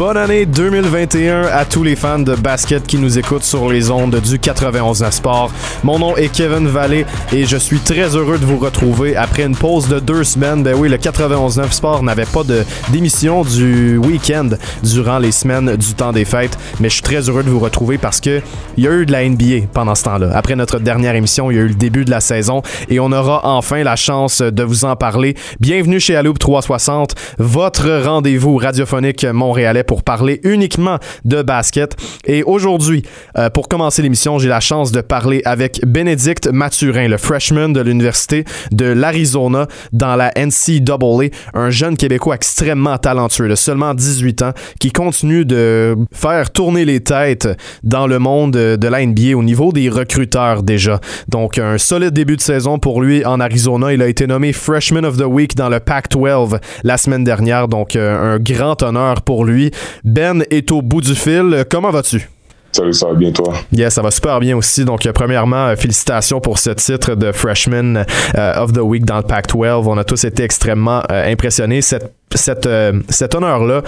Bonne année 2021 à tous les fans de basket qui nous écoutent sur les ondes du 91 Sport. Mon nom est Kevin Vallée et je suis très heureux de vous retrouver après une pause de deux semaines. Ben oui, le 91 Sport n'avait pas d'émission du week-end durant les semaines du temps des fêtes, mais je suis très heureux de vous retrouver parce que il y a eu de la NBA pendant ce temps-là. Après notre dernière émission, il y a eu le début de la saison et on aura enfin la chance de vous en parler. Bienvenue chez Aloup 360, votre rendez-vous radiophonique montréalais pour parler uniquement de basket. Et aujourd'hui, euh, pour commencer l'émission, j'ai la chance de parler avec Bénédicte Mathurin, le freshman de l'Université de l'Arizona dans la NCAA, un jeune Québécois extrêmement talentueux de seulement 18 ans qui continue de faire tourner les têtes dans le monde de la NBA au niveau des recruteurs déjà. Donc un solide début de saison pour lui en Arizona. Il a été nommé Freshman of the Week dans le Pac-12 la semaine dernière, donc euh, un grand honneur pour lui. Ben est au bout du fil. Comment vas-tu? Salut, ça va bien toi? Yes, ça va super bien aussi. Donc, euh, premièrement, euh, félicitations pour ce titre de Freshman euh, of the Week dans le Pac-12. On a tous été extrêmement impressionnés. Cette cette, cet honneur-là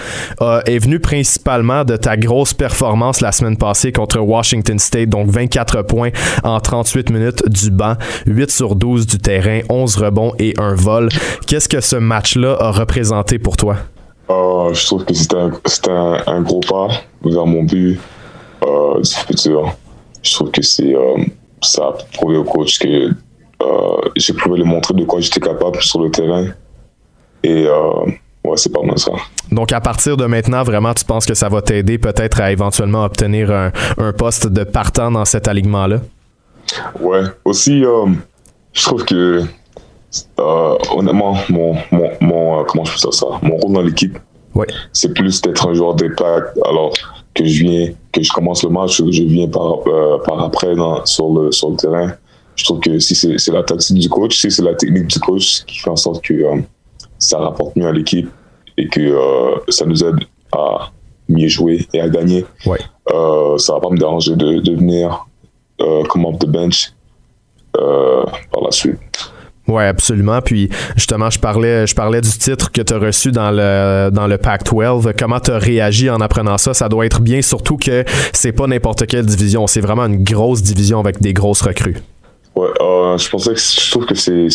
est venu principalement de ta grosse performance la semaine passée contre Washington State, donc 24 points en 38 minutes du banc, 8 sur 12 du terrain, 11 rebonds et un vol. Qu'est-ce que ce match-là a représenté pour toi? Euh, je trouve que c'était un, un, un, gros pas vers mon but euh, du futur. Je trouve que c'est euh, ça a prouvé au coach que j'ai pu lui montrer de quoi j'étais capable sur le terrain. Et ouais, c'est pas mal ça. Donc, à partir de maintenant, vraiment, tu penses que ça va t'aider peut-être à éventuellement obtenir un, un, poste de partant dans cet alignement-là? Ouais. Aussi, je trouve que euh, honnêtement, mon, mon, mon euh, comment je peux dire ça, mon rôle dans l'équipe, ouais. c'est plus d'être un joueur d'impact. Alors que je viens, que je commence le match, je viens par, euh, par après dans, sur, le, sur le terrain. Je trouve que si c'est la tactique du coach, si c'est la technique du coach qui fait en sorte que euh, ça rapporte mieux à l'équipe et que ça nous aide à mieux jouer et à gagner, ouais. ça va pas me déranger de, de venir comme off the bench par la suite. Oui, absolument. Puis justement, je parlais, je parlais du titre que tu as reçu dans le, dans le Pac-12. Comment tu as réagi en apprenant ça? Ça doit être bien, surtout que c'est pas n'importe quelle division. C'est vraiment une grosse division avec des grosses recrues. Ouais, euh, je pensais que je trouve que c'était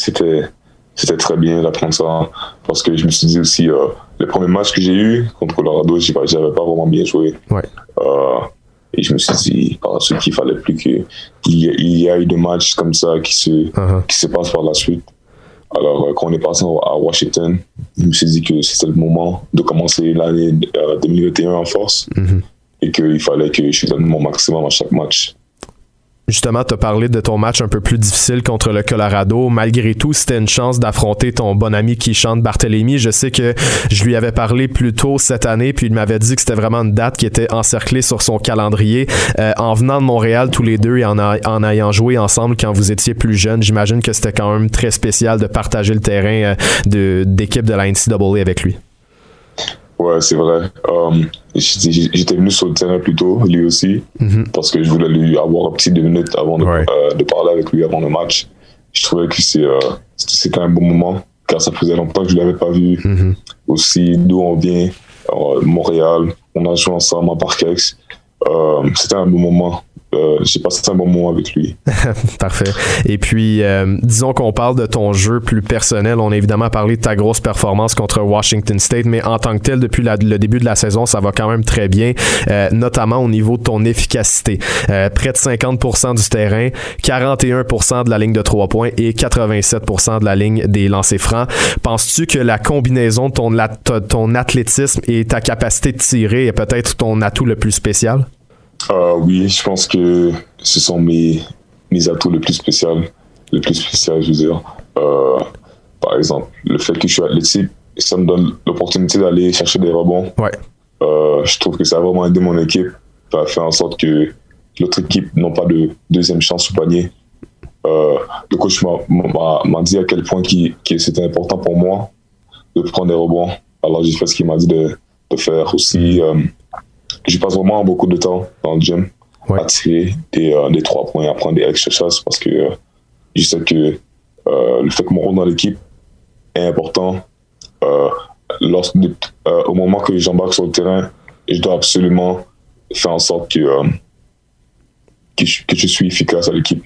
c'était très bien d'apprendre ça parce que je me suis dit aussi euh, le premier match que j'ai eu contre Colorado, j'avais pas vraiment bien joué. Ouais. Euh, et je me suis dit par la suite qu'il fallait plus qu'il y, il y a eu des matchs comme ça qui se, uh -huh. qui se passent par la suite. Alors, quand on est passé à Washington, je me suis dit que c'était le moment de commencer l'année 2021 en force mm -hmm. et qu'il fallait que je donne mon maximum à chaque match. Justement, tu as parlé de ton match un peu plus difficile contre le Colorado. Malgré tout, c'était une chance d'affronter ton bon ami qui chante Barthélemy. Je sais que je lui avais parlé plus tôt cette année, puis il m'avait dit que c'était vraiment une date qui était encerclée sur son calendrier. Euh, en venant de Montréal tous les deux et en, ayant joué ensemble quand vous étiez plus jeunes, j'imagine que c'était quand même très spécial de partager le terrain euh, d'équipe de, de la NCAA avec lui. Ouais, c'est vrai. Um, J'étais venu sur le terrain plus tôt, lui aussi, mm -hmm. parce que je voulais lui avoir un petit deux minutes avant de, Ouais. euh, de parler avec lui avant le match. Je trouvais que c'était un bon moment, car ça faisait longtemps que je ne l'avais pas vu. Mhm. Aussi, d'où on vient, euh, Montréal, on a joué ensemble à Parkex. Euh, c'était un bon moment. Euh, j'ai passé un bon moment avec lui. Parfait. Et puis, euh, disons qu'on parle de ton jeu plus personnel. On a évidemment parlé de ta grosse performance contre Washington State, mais en tant que tel, depuis le début de la saison, ça va quand même très bien, euh, notamment au niveau de ton efficacité. Euh, près de 50% du terrain, 41% de la ligne de trois points et 87% de la ligne des lancers francs. Penses-tu que la combinaison de ton, ton athlétisme et ta capacité de tirer est peut-être ton atout le plus spécial? Euh, oui, je pense que ce sont mes, mes atouts les plus spéciaux. Le plus spécial, je veux dire. Euh, par exemple, le fait que je suis athlétique, ça me donne l'opportunité d'aller chercher des rebonds. Ouais. Euh, je trouve que ça a vraiment aidé mon équipe. Ça a fait en sorte que l'autre équipe n'ont pas de deuxième chance au panier. Euh, le coach m'a dit à quel point c'était important pour moi de prendre des rebonds. Alors, j'ai fait ce qu'il m'a dit de, de faire aussi. Euh, je passe vraiment beaucoup de temps dans le gym à tirer des, euh, des, trois points, à prendre des extra shots parce que euh, je sais que le fait que mon rôle dans l'équipe est important. lorsque, au moment que j'embarque sur le terrain, je dois absolument faire en sorte que, que, que je suis efficace à l'équipe.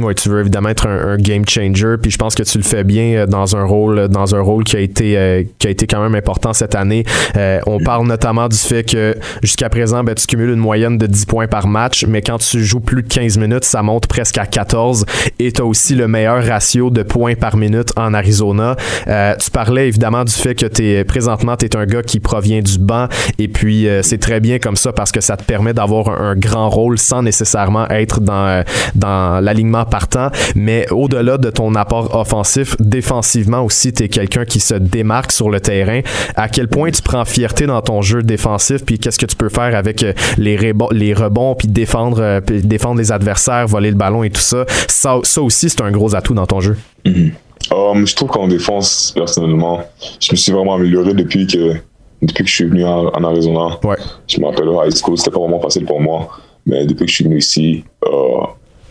Oui, tu veux évidemment être un, game changer, puis je pense que tu le fais bien euh, dans un rôle, dans un rôle qui a été, euh, qui a été quand même important cette année. Euh, on parle notamment du fait que jusqu'à présent, ben, tu cumules une moyenne de 10 points par match, mais quand tu joues plus de 15 minutes, ça monte presque à 14 et tu as aussi le meilleur ratio de points par minute en Arizona. tu parlais évidemment du fait que es, présentement, tu es un gars qui provient du banc et puis c'est très bien comme ça parce que ça te permet d'avoir un, un, grand rôle sans nécessairement être dans, dans l'alignement partant, mais au-delà de ton apport offensif, défensivement aussi, tu es quelqu'un qui se démarque sur le terrain. À quel point tu prends fierté dans ton jeu défensif, puis qu'est-ce que tu peux faire avec euh, les, les rebonds, puis défendre, euh, défendre les adversaires, voler le ballon et tout ça? Ça, ça aussi, c'est un gros atout dans ton jeu. Mm-hmm. Um, je trouve qu'en défense, personnellement, je me suis vraiment amélioré depuis que, depuis que je suis venu en, Arizona. Ouais. Je me rappelle au high school, c'était pas vraiment facile pour moi. Mais depuis que je suis venu ici, euh,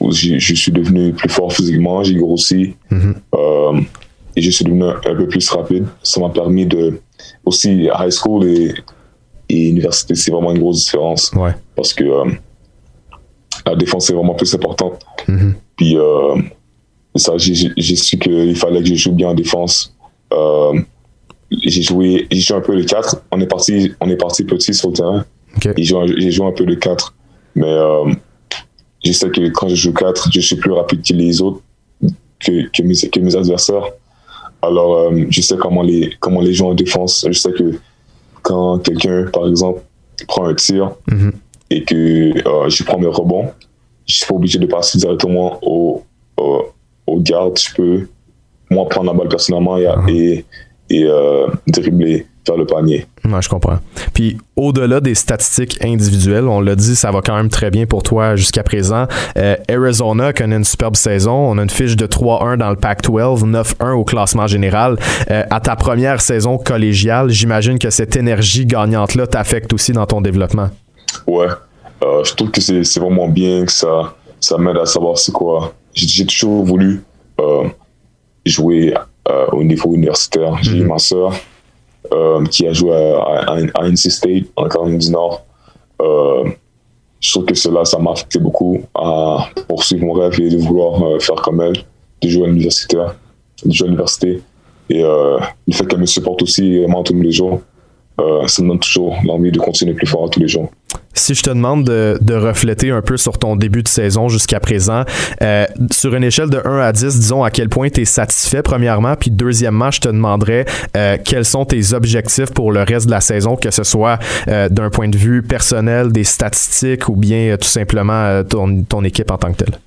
je suis devenu plus fort physiquement, j'ai grossi mhm. euh, et je suis devenu un peu plus rapide. Ça m'a permis de aussi high school et, université, c'est vraiment une grosse différence parce que euh, la défense est vraiment plus importante. Mhm. Puis euh, ça, j'ai su qu'il fallait que je joue bien en défense. j'ai joué, j'ai joué un peu les 4. On est parti, on est parti petit sur le terrain. J'ai joué, un peu les 4. Mais je sais que quand je joue 4, je suis plus rapide que les autres, que, que, mes, que mes adversaires. Alors, euh, je sais comment les, comment les gens en défense. Je sais que quand quelqu'un, par exemple, prend un tir mhm. et que euh, je prends mes rebonds, je suis pas obligé de passer directement au, au, garde. Je peux, moi, prendre la balle personnellement et, et, et euh, dribbler le panier. Ouais, je comprends. Puis au-delà des statistiques individuelles, on l'a dit, ça va quand même très bien pour toi jusqu'à présent. Euh, Arizona connaît une superbe saison. On a une fiche de 3-1 dans le Pac-12, 9-1 au classement général. Euh, à ta première saison collégiale, j'imagine que cette énergie gagnante-là t'affecte aussi dans ton développement. Ouais. Euh, je trouve que c'est vraiment bien, que ça, ça m'aide à savoir c'est quoi. J'ai toujours voulu jouer au niveau universitaire. J'ai eu mm-hmm. ma soeur qui a joué à, NC State en Caroline du Nord. Euh, je trouve que cela, ça m'a affecté beaucoup à poursuivre mon rêve et de vouloir euh, faire comme elle, de jouer à l'université, de jouer à l'université. Et le fait qu'elle me supporte aussi moi tous les jours, ça me donne toujours l'envie de continuer plus fort tous les jours. Si je te demande de, refléter un peu sur ton début de saison jusqu'à présent, euh, sur une échelle de 1 à 10, disons à quel point tu es satisfait, premièrement, puis deuxièmement, je te demanderais euh, quels sont tes objectifs pour le reste de la saison, que ce soit euh, d'un point de vue personnel, des statistiques ou bien tout simplement ton, ton, équipe en tant que telle?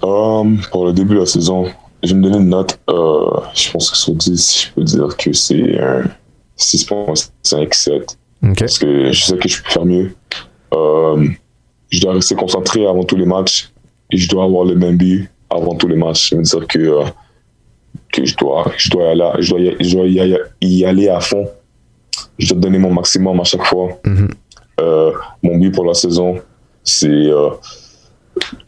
pour le début de la saison, je vais me donner une note. je pense que sur 10, je peux dire que c'est un 6.5, 7. Parce que je sais que je peux faire mieux. Euh, je dois rester concentré avant tous les matchs et je dois avoir le même but avant tous les matchs. Je veux dire que, euh, que je, dois, je, dois aller, je, dois y, je dois y, aller à fond. Je dois donner mon maximum à chaque fois. Mm-hmm. Euh, mon but pour la saison, c'est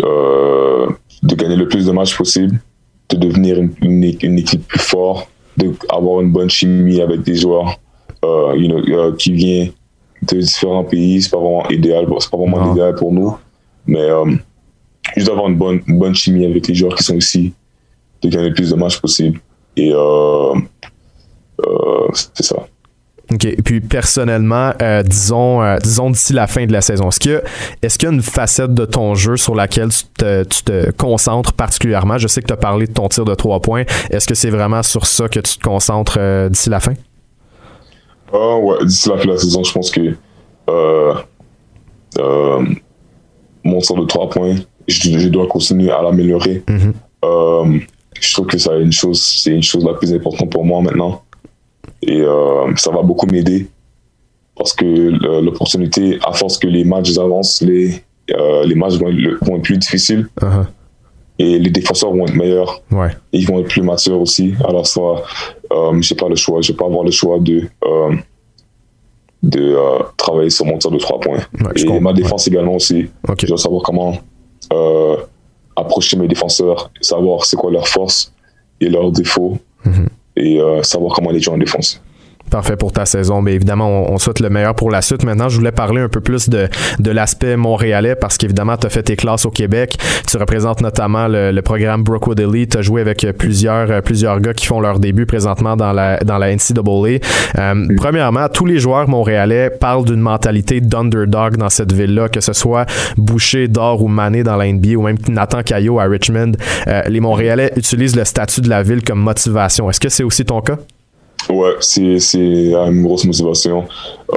de gagner le plus de matchs possible, de devenir une, une équipe plus forte, d'avoir une bonne chimie avec des joueurs euh, you know, euh, qui vient de différents pays. C'est pas vraiment idéal, c'est pas vraiment idéal pour nous, mais euh, juste avoir une bonne, bonne chimie avec les joueurs qui sont ici, de gagner le plus de matchs possible. Et c'est ça. OK. Et puis personnellement, disons, disons d'ici la fin de la saison, est-ce qu'il y a une facette de ton jeu sur laquelle tu te, tu te concentres particulièrement? Je sais que tu as parlé de ton tir de trois points. Est-ce que c'est vraiment sur ça que tu te concentres d'ici la fin? Ah ouais, d'ici la fin de la saison, je pense que euh, euh, mon sort de 3 points, je, dois continuer à l'améliorer. Mm-hmm. Euh, je trouve que c'est une chose, c'est une chose la plus importante pour moi maintenant. Et ça va beaucoup m'aider parce que l'opportunité, à force que les matchs avancent, les, les matchs vont être, plus difficiles. Uh-huh. Et les défenseurs vont être meilleurs. Ouais. Et ils vont être plus matures aussi. Alors, ça, euh, j'ai pas le choix. Je vais pas avoir le choix de, euh, de euh, travailler sur mon tir de trois points. Ouais, et comprends. ma défense également aussi. Ok. Je dois savoir comment euh, approcher mes défenseurs, savoir c'est quoi leurs forces et leurs défauts, Mhm. et savoir comment les jouer en défense. Parfait pour ta saison. Mais évidemment, on, on souhaite le meilleur pour la suite. Maintenant, je voulais parler un peu plus de, de l'aspect montréalais parce qu'évidemment, tu as fait tes classes au Québec. Tu représentes notamment le, le programme Brookwood Elite. Tu as joué avec plusieurs, euh, plusieurs gars qui font leur début présentement dans la, dans la NCAA. Euh, Premièrement, tous les joueurs montréalais parlent d'une mentalité d'underdog dans cette ville-là, que ce soit Boucher, Dor ou Mané dans la NBA ou même Nathan Caillot à Richmond. Euh, les Montréalais utilisent le statut de la ville comme motivation. Est-ce que c'est aussi ton cas? Ouais, c'est, c'est une grosse motivation.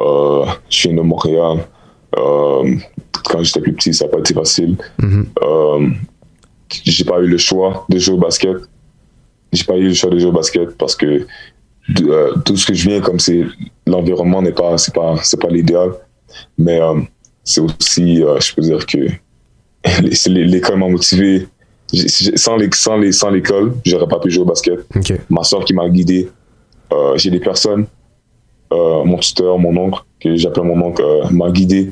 Euh, je viens de Montréal. Euh, quand j'étais plus petit, ça n'a pas été facile. Mhm. Euh, j'ai pas eu le choix de jouer au basket. J'ai pas eu le choix de jouer au basket parce que euh, tout ce que je viens, comme c'est l'environnement n'est pas, c'est pas, c'est pas l'idéal. Mais c'est aussi, je peux dire que l'école m'a motivé. J'ai- Sans les- sans les- sans l'école, j'aurais pas pu jouer au basket ma soeur qui m'a guidé. Euh, j'ai des personnes, euh, mon tuteur, mon oncle, que j'appelle mon oncle, euh, m'a guidé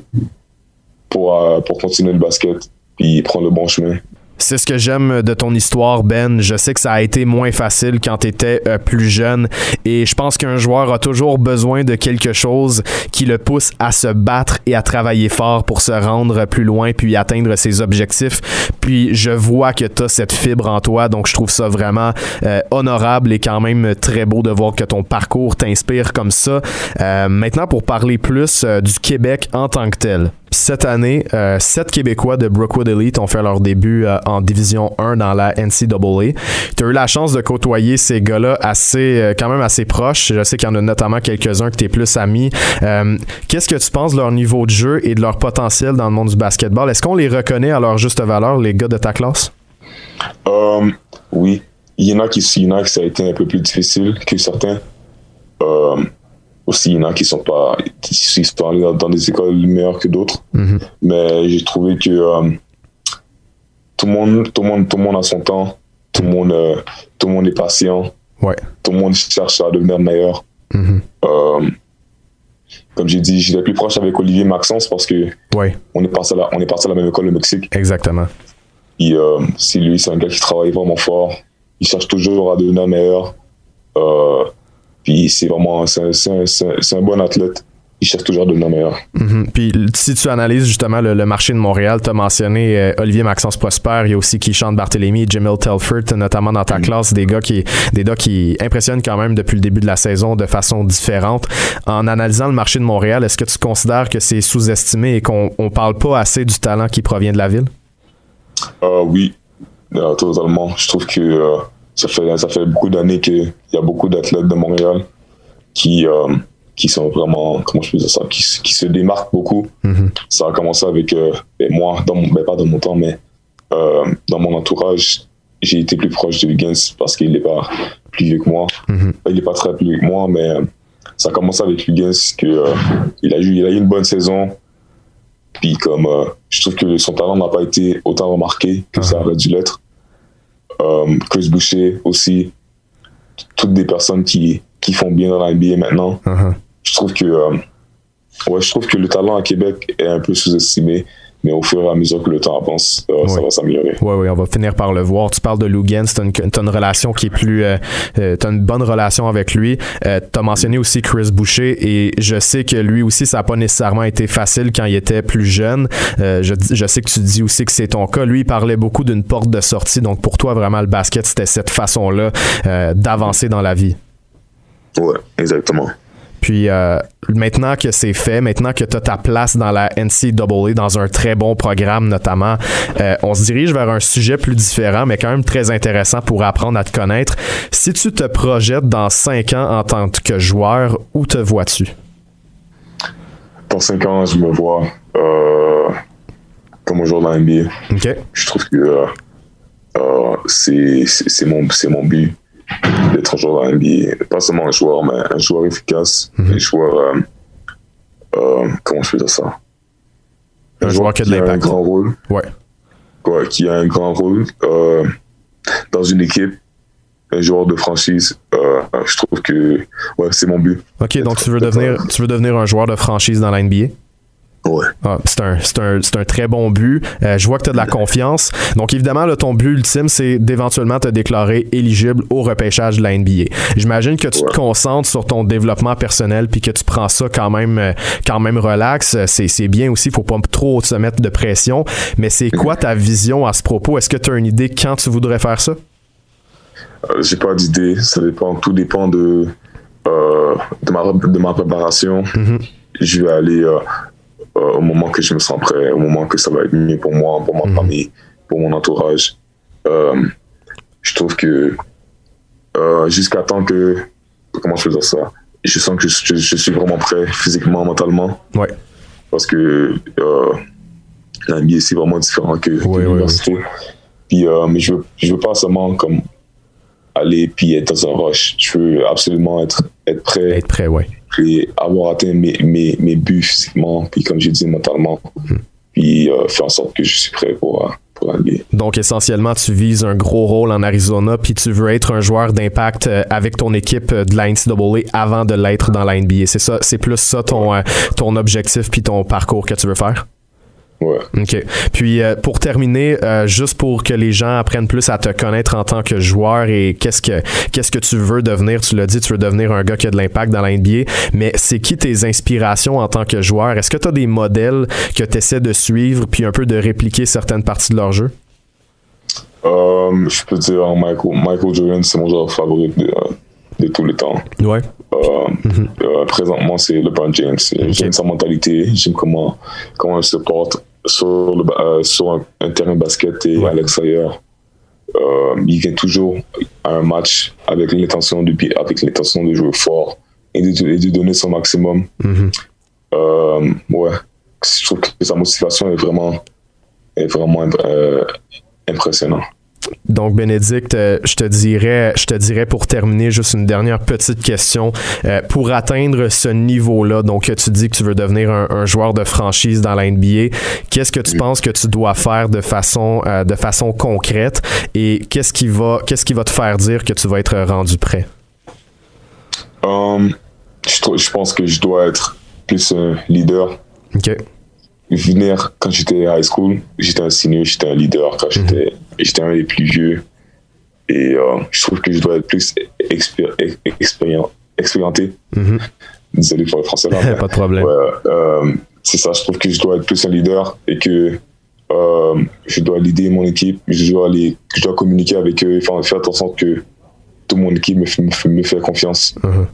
pour, pour continuer le basket puis prendre le bon chemin. C'est ce que j'aime de ton histoire, Ben. Je sais que ça a été moins facile quand tu étais plus jeune et je pense qu'un joueur a toujours besoin de quelque chose qui le pousse à se battre et à travailler fort pour se rendre plus loin puis atteindre ses objectifs. Puis je vois que tu as cette fibre en toi, donc je trouve ça vraiment euh, honorable et quand même très beau de voir que ton parcours t'inspire comme ça. Euh, maintenant, pour parler plus euh, du Québec en tant que tel. Cette année, euh, sept Québécois de Brookwood Elite ont fait leur début euh, en Division 1 dans la NCAA. Tu as eu la chance de côtoyer ces gars-là assez, euh, quand même assez proches. Je sais qu'il y en a notamment quelques-uns que tu es plus. Euh, Qu'est-ce que tu penses de leur niveau de jeu et de leur potentiel dans le monde du basketball? Est-ce qu'on les reconnaît à leur juste valeur, les gars de ta classe? Oui, il y en a qui, il y en a qui ça a été un peu plus difficile que certains. Aussi, il y en a qui sont pas, qui sont allés dans- des écoles meilleures que d'autres. Mhm. Mais j'ai trouvé que euh, tout le monde, tout le monde, tout le monde a son temps. Tout le monde, euh, tout le monde est patient. Ouais. Tout le monde cherche à devenir meilleur. Mhm. Euh, comme j'ai dit, j'étais plus proche avec Olivier Maxence parce que Ouais, on est passé à la, on est passé à la même école au Mexique. exactement. Et, c'est lui, c'est un gars qui travaille vraiment fort. Il cherche toujours à devenir meilleur. Puis c'est vraiment, c'est un, c'est un- bon athlète. Il cherche toujours à devenir meilleur. Mhm. Puis si tu analyses justement le, le marché de Montréal, tu as mentionné euh, Olivier Maxence Prosper, il y a aussi Keyshawn Barthélemy, Jamil Telford, notamment dans ta classe, des gars qui des gars qui impressionnent quand même depuis le début de la saison de façon différente. En analysant le marché de Montréal, est-ce que tu considères que c'est sous-estimé et qu'on on parle pas assez du talent qui provient de la ville? Euh, oui, euh, totalement. Je trouve que euh, ça, fait, ça fait beaucoup d'années qu'il y a beaucoup d'athlètes de Montréal qui, euh, qui sont vraiment, comment je peux dire ça, qui, qui se démarquent beaucoup. Mhm. Ça a commencé avec euh, ben, moi, dans mon, ben, pas dans mon temps, mais euh, dans mon entourage, j'ai été plus proche de Higgins parce qu'il n'est pas plus vieux que moi. Mhm. Il n'est pas très plus vieux que moi, mais ça a commencé avec Higgins que euh, il a eu, il a eu une bonne saison. Puis comme euh, je trouve que son talent n'a pas été autant remarqué que ça aurait dû l'être. Euh, Chris Boucher aussi, toutes des personnes qui, qui font bien dans la NBA maintenant. Mhm. Je trouve que euh, ouais, je trouve que le talent à Québec est un peu sous-estimé, mais au fur et à mesure que le temps avance, euh, ça va s'améliorer. Oui, oui, on va finir par le voir. Tu parles de Lugens, tu as une, relation qui est plus. Euh, euh, t'as une bonne relation avec lui. Euh, tu as mentionné aussi Chris Boucher et je sais que lui aussi, ça n'a pas nécessairement été facile quand il était plus jeune. Euh, je, je sais que tu dis aussi que c'est ton cas. Lui, il parlait beaucoup d'une porte de sortie. Donc pour toi, vraiment, le basket, c'était cette façon-là d'avancer dans la vie. Ouais, exactement. Puis euh, maintenant que c'est fait, maintenant que tu as ta place dans la NCAA, dans un très bon programme notamment, euh, on se dirige vers un sujet plus différent, mais quand même très intéressant pour apprendre à te connaître. Si tu te projettes dans cinq ans en tant que joueur, où te vois-tu? Dans cinq ans, je me vois euh, comme un joueur la NBA. Je trouve que c'est mon, c'est mon but d'être un joueur de la NBA. Pas seulement un joueur, mais un joueur efficace, un joueur. euh, euh, comment je peux dire ça? Un joueur qui a de a un l'impact. grand rôle. Ouais. quoi, qui a un grand rôle dans une équipe, un joueur de franchise, je trouve que ouais, c'est mon but. Ok, donc tu veux devenir, tu veux devenir un joueur de franchise dans la NBA? Ah, c'est un, un, très bon but. Euh, je vois que tu as de la confiance. Donc, évidemment, ton but ultime, c'est d'éventuellement te déclarer éligible au repêchage de la NBA. J'imagine que tu te concentres sur ton développement personnel puis que tu prends ça quand même, euh, quand même relax. C'est bien aussi. faut pas trop se mettre de pression. Mais c'est quoi ta vision à ce propos? Est-ce que tu as une idée quand tu voudrais faire ça? Euh, j'ai pas d'idée. Ça dépend. Tout dépend de, de, ma, de ma préparation. Mm-hmm. Je vais aller euh, au moment que je me sens prêt, au moment que ça va être mieux pour moi, pour ma mhm. famille, pour mon entourage. Euh, je trouve que euh, jusqu'à temps que, comment je dire ça, je sens que je, suis vraiment prêt physiquement, mentalement. Ouais. Parce que la NBA, c'est vraiment différent que, l'université. Puis, mais je veux, je veux pas seulement comme aller puis être dans un rush. Je veux absolument être, être prêt. Être prêt, ouais puis avoir atteint mes, mes, mes buts physiquement, puis comme j'ai dit, mentalement, puis euh, faire en sorte que je suis prêt pour, euh, pour NBA. Donc essentiellement, tu vises un gros rôle en Arizona, puis tu veux être un joueur d'impact euh, avec ton équipe de la NCAA avant de l'être dans la NBA. C'est ça, c'est plus ça ton, ton objectif puis ton parcours que tu veux faire? Ouais. OK. Puis euh, pour terminer, euh, juste pour que les gens apprennent plus à te connaître en tant que joueur et qu'est-ce que qu'est-ce que tu veux devenir, tu l'as dit, tu veux devenir un gars qui a de l'impact dans la NBA, mais c'est qui tes inspirations en tant que joueur? Est-ce que tu as des modèles que tu essaies de suivre puis un peu de répliquer certaines parties de leur jeu? Euh, je peux dire Michael, Michael Jordan, c'est mon joueur favori de, de tous les temps. Ouais. Mhm. présentement, c'est LeBron James. J'aime sa mentalité, j'aime comment, comment il se porte sur, le, euh, sur un, terrain de basket et à l'extérieur. Euh, il vient toujours à un match avec l'intention de, avec l'intention de jouer fort et de, de donner son maximum. Mhm. Euh, ouais, je trouve que sa motivation est vraiment, est vraiment impressionnante. Donc, Bénédicte, euh, je te dirais, je te dirais pour terminer juste une dernière petite question. Euh, pour atteindre ce niveau-là, donc tu dis que tu veux devenir un, joueur de franchise dans la NBA, qu'est-ce que tu penses que tu dois faire de façon, euh, de façon concrète? Et qu'est-ce qui va, qu'est-ce qui va te faire dire que tu vas être rendu prêt? Um, je, je, pense que je dois être plus un leader. OK venir quand j'étais high school, j'étais un senior, j'étais un leader quand mhm. j'étais j'étais un des plus vieux. Et euh, je trouve que je dois être plus expérimenté. Mhm. Désolé pour le français là. Pas de problème. Euh, c'est ça, je trouve que je dois être plus un leader et que euh, je dois leader mon équipe, je dois, je dois communiquer avec eux et faire, faire en sorte que toute mon équipe me, me, fait confiance. Mhm.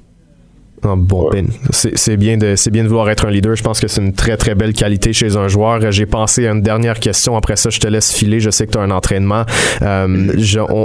Bon, ben, c'est bien, de, bien de vouloir être un leader. Je pense que c'est une très, très belle qualité chez un joueur. J'ai pensé à une dernière question. Après ça, je te laisse filer. Je sais que tu as un entraînement. Euh,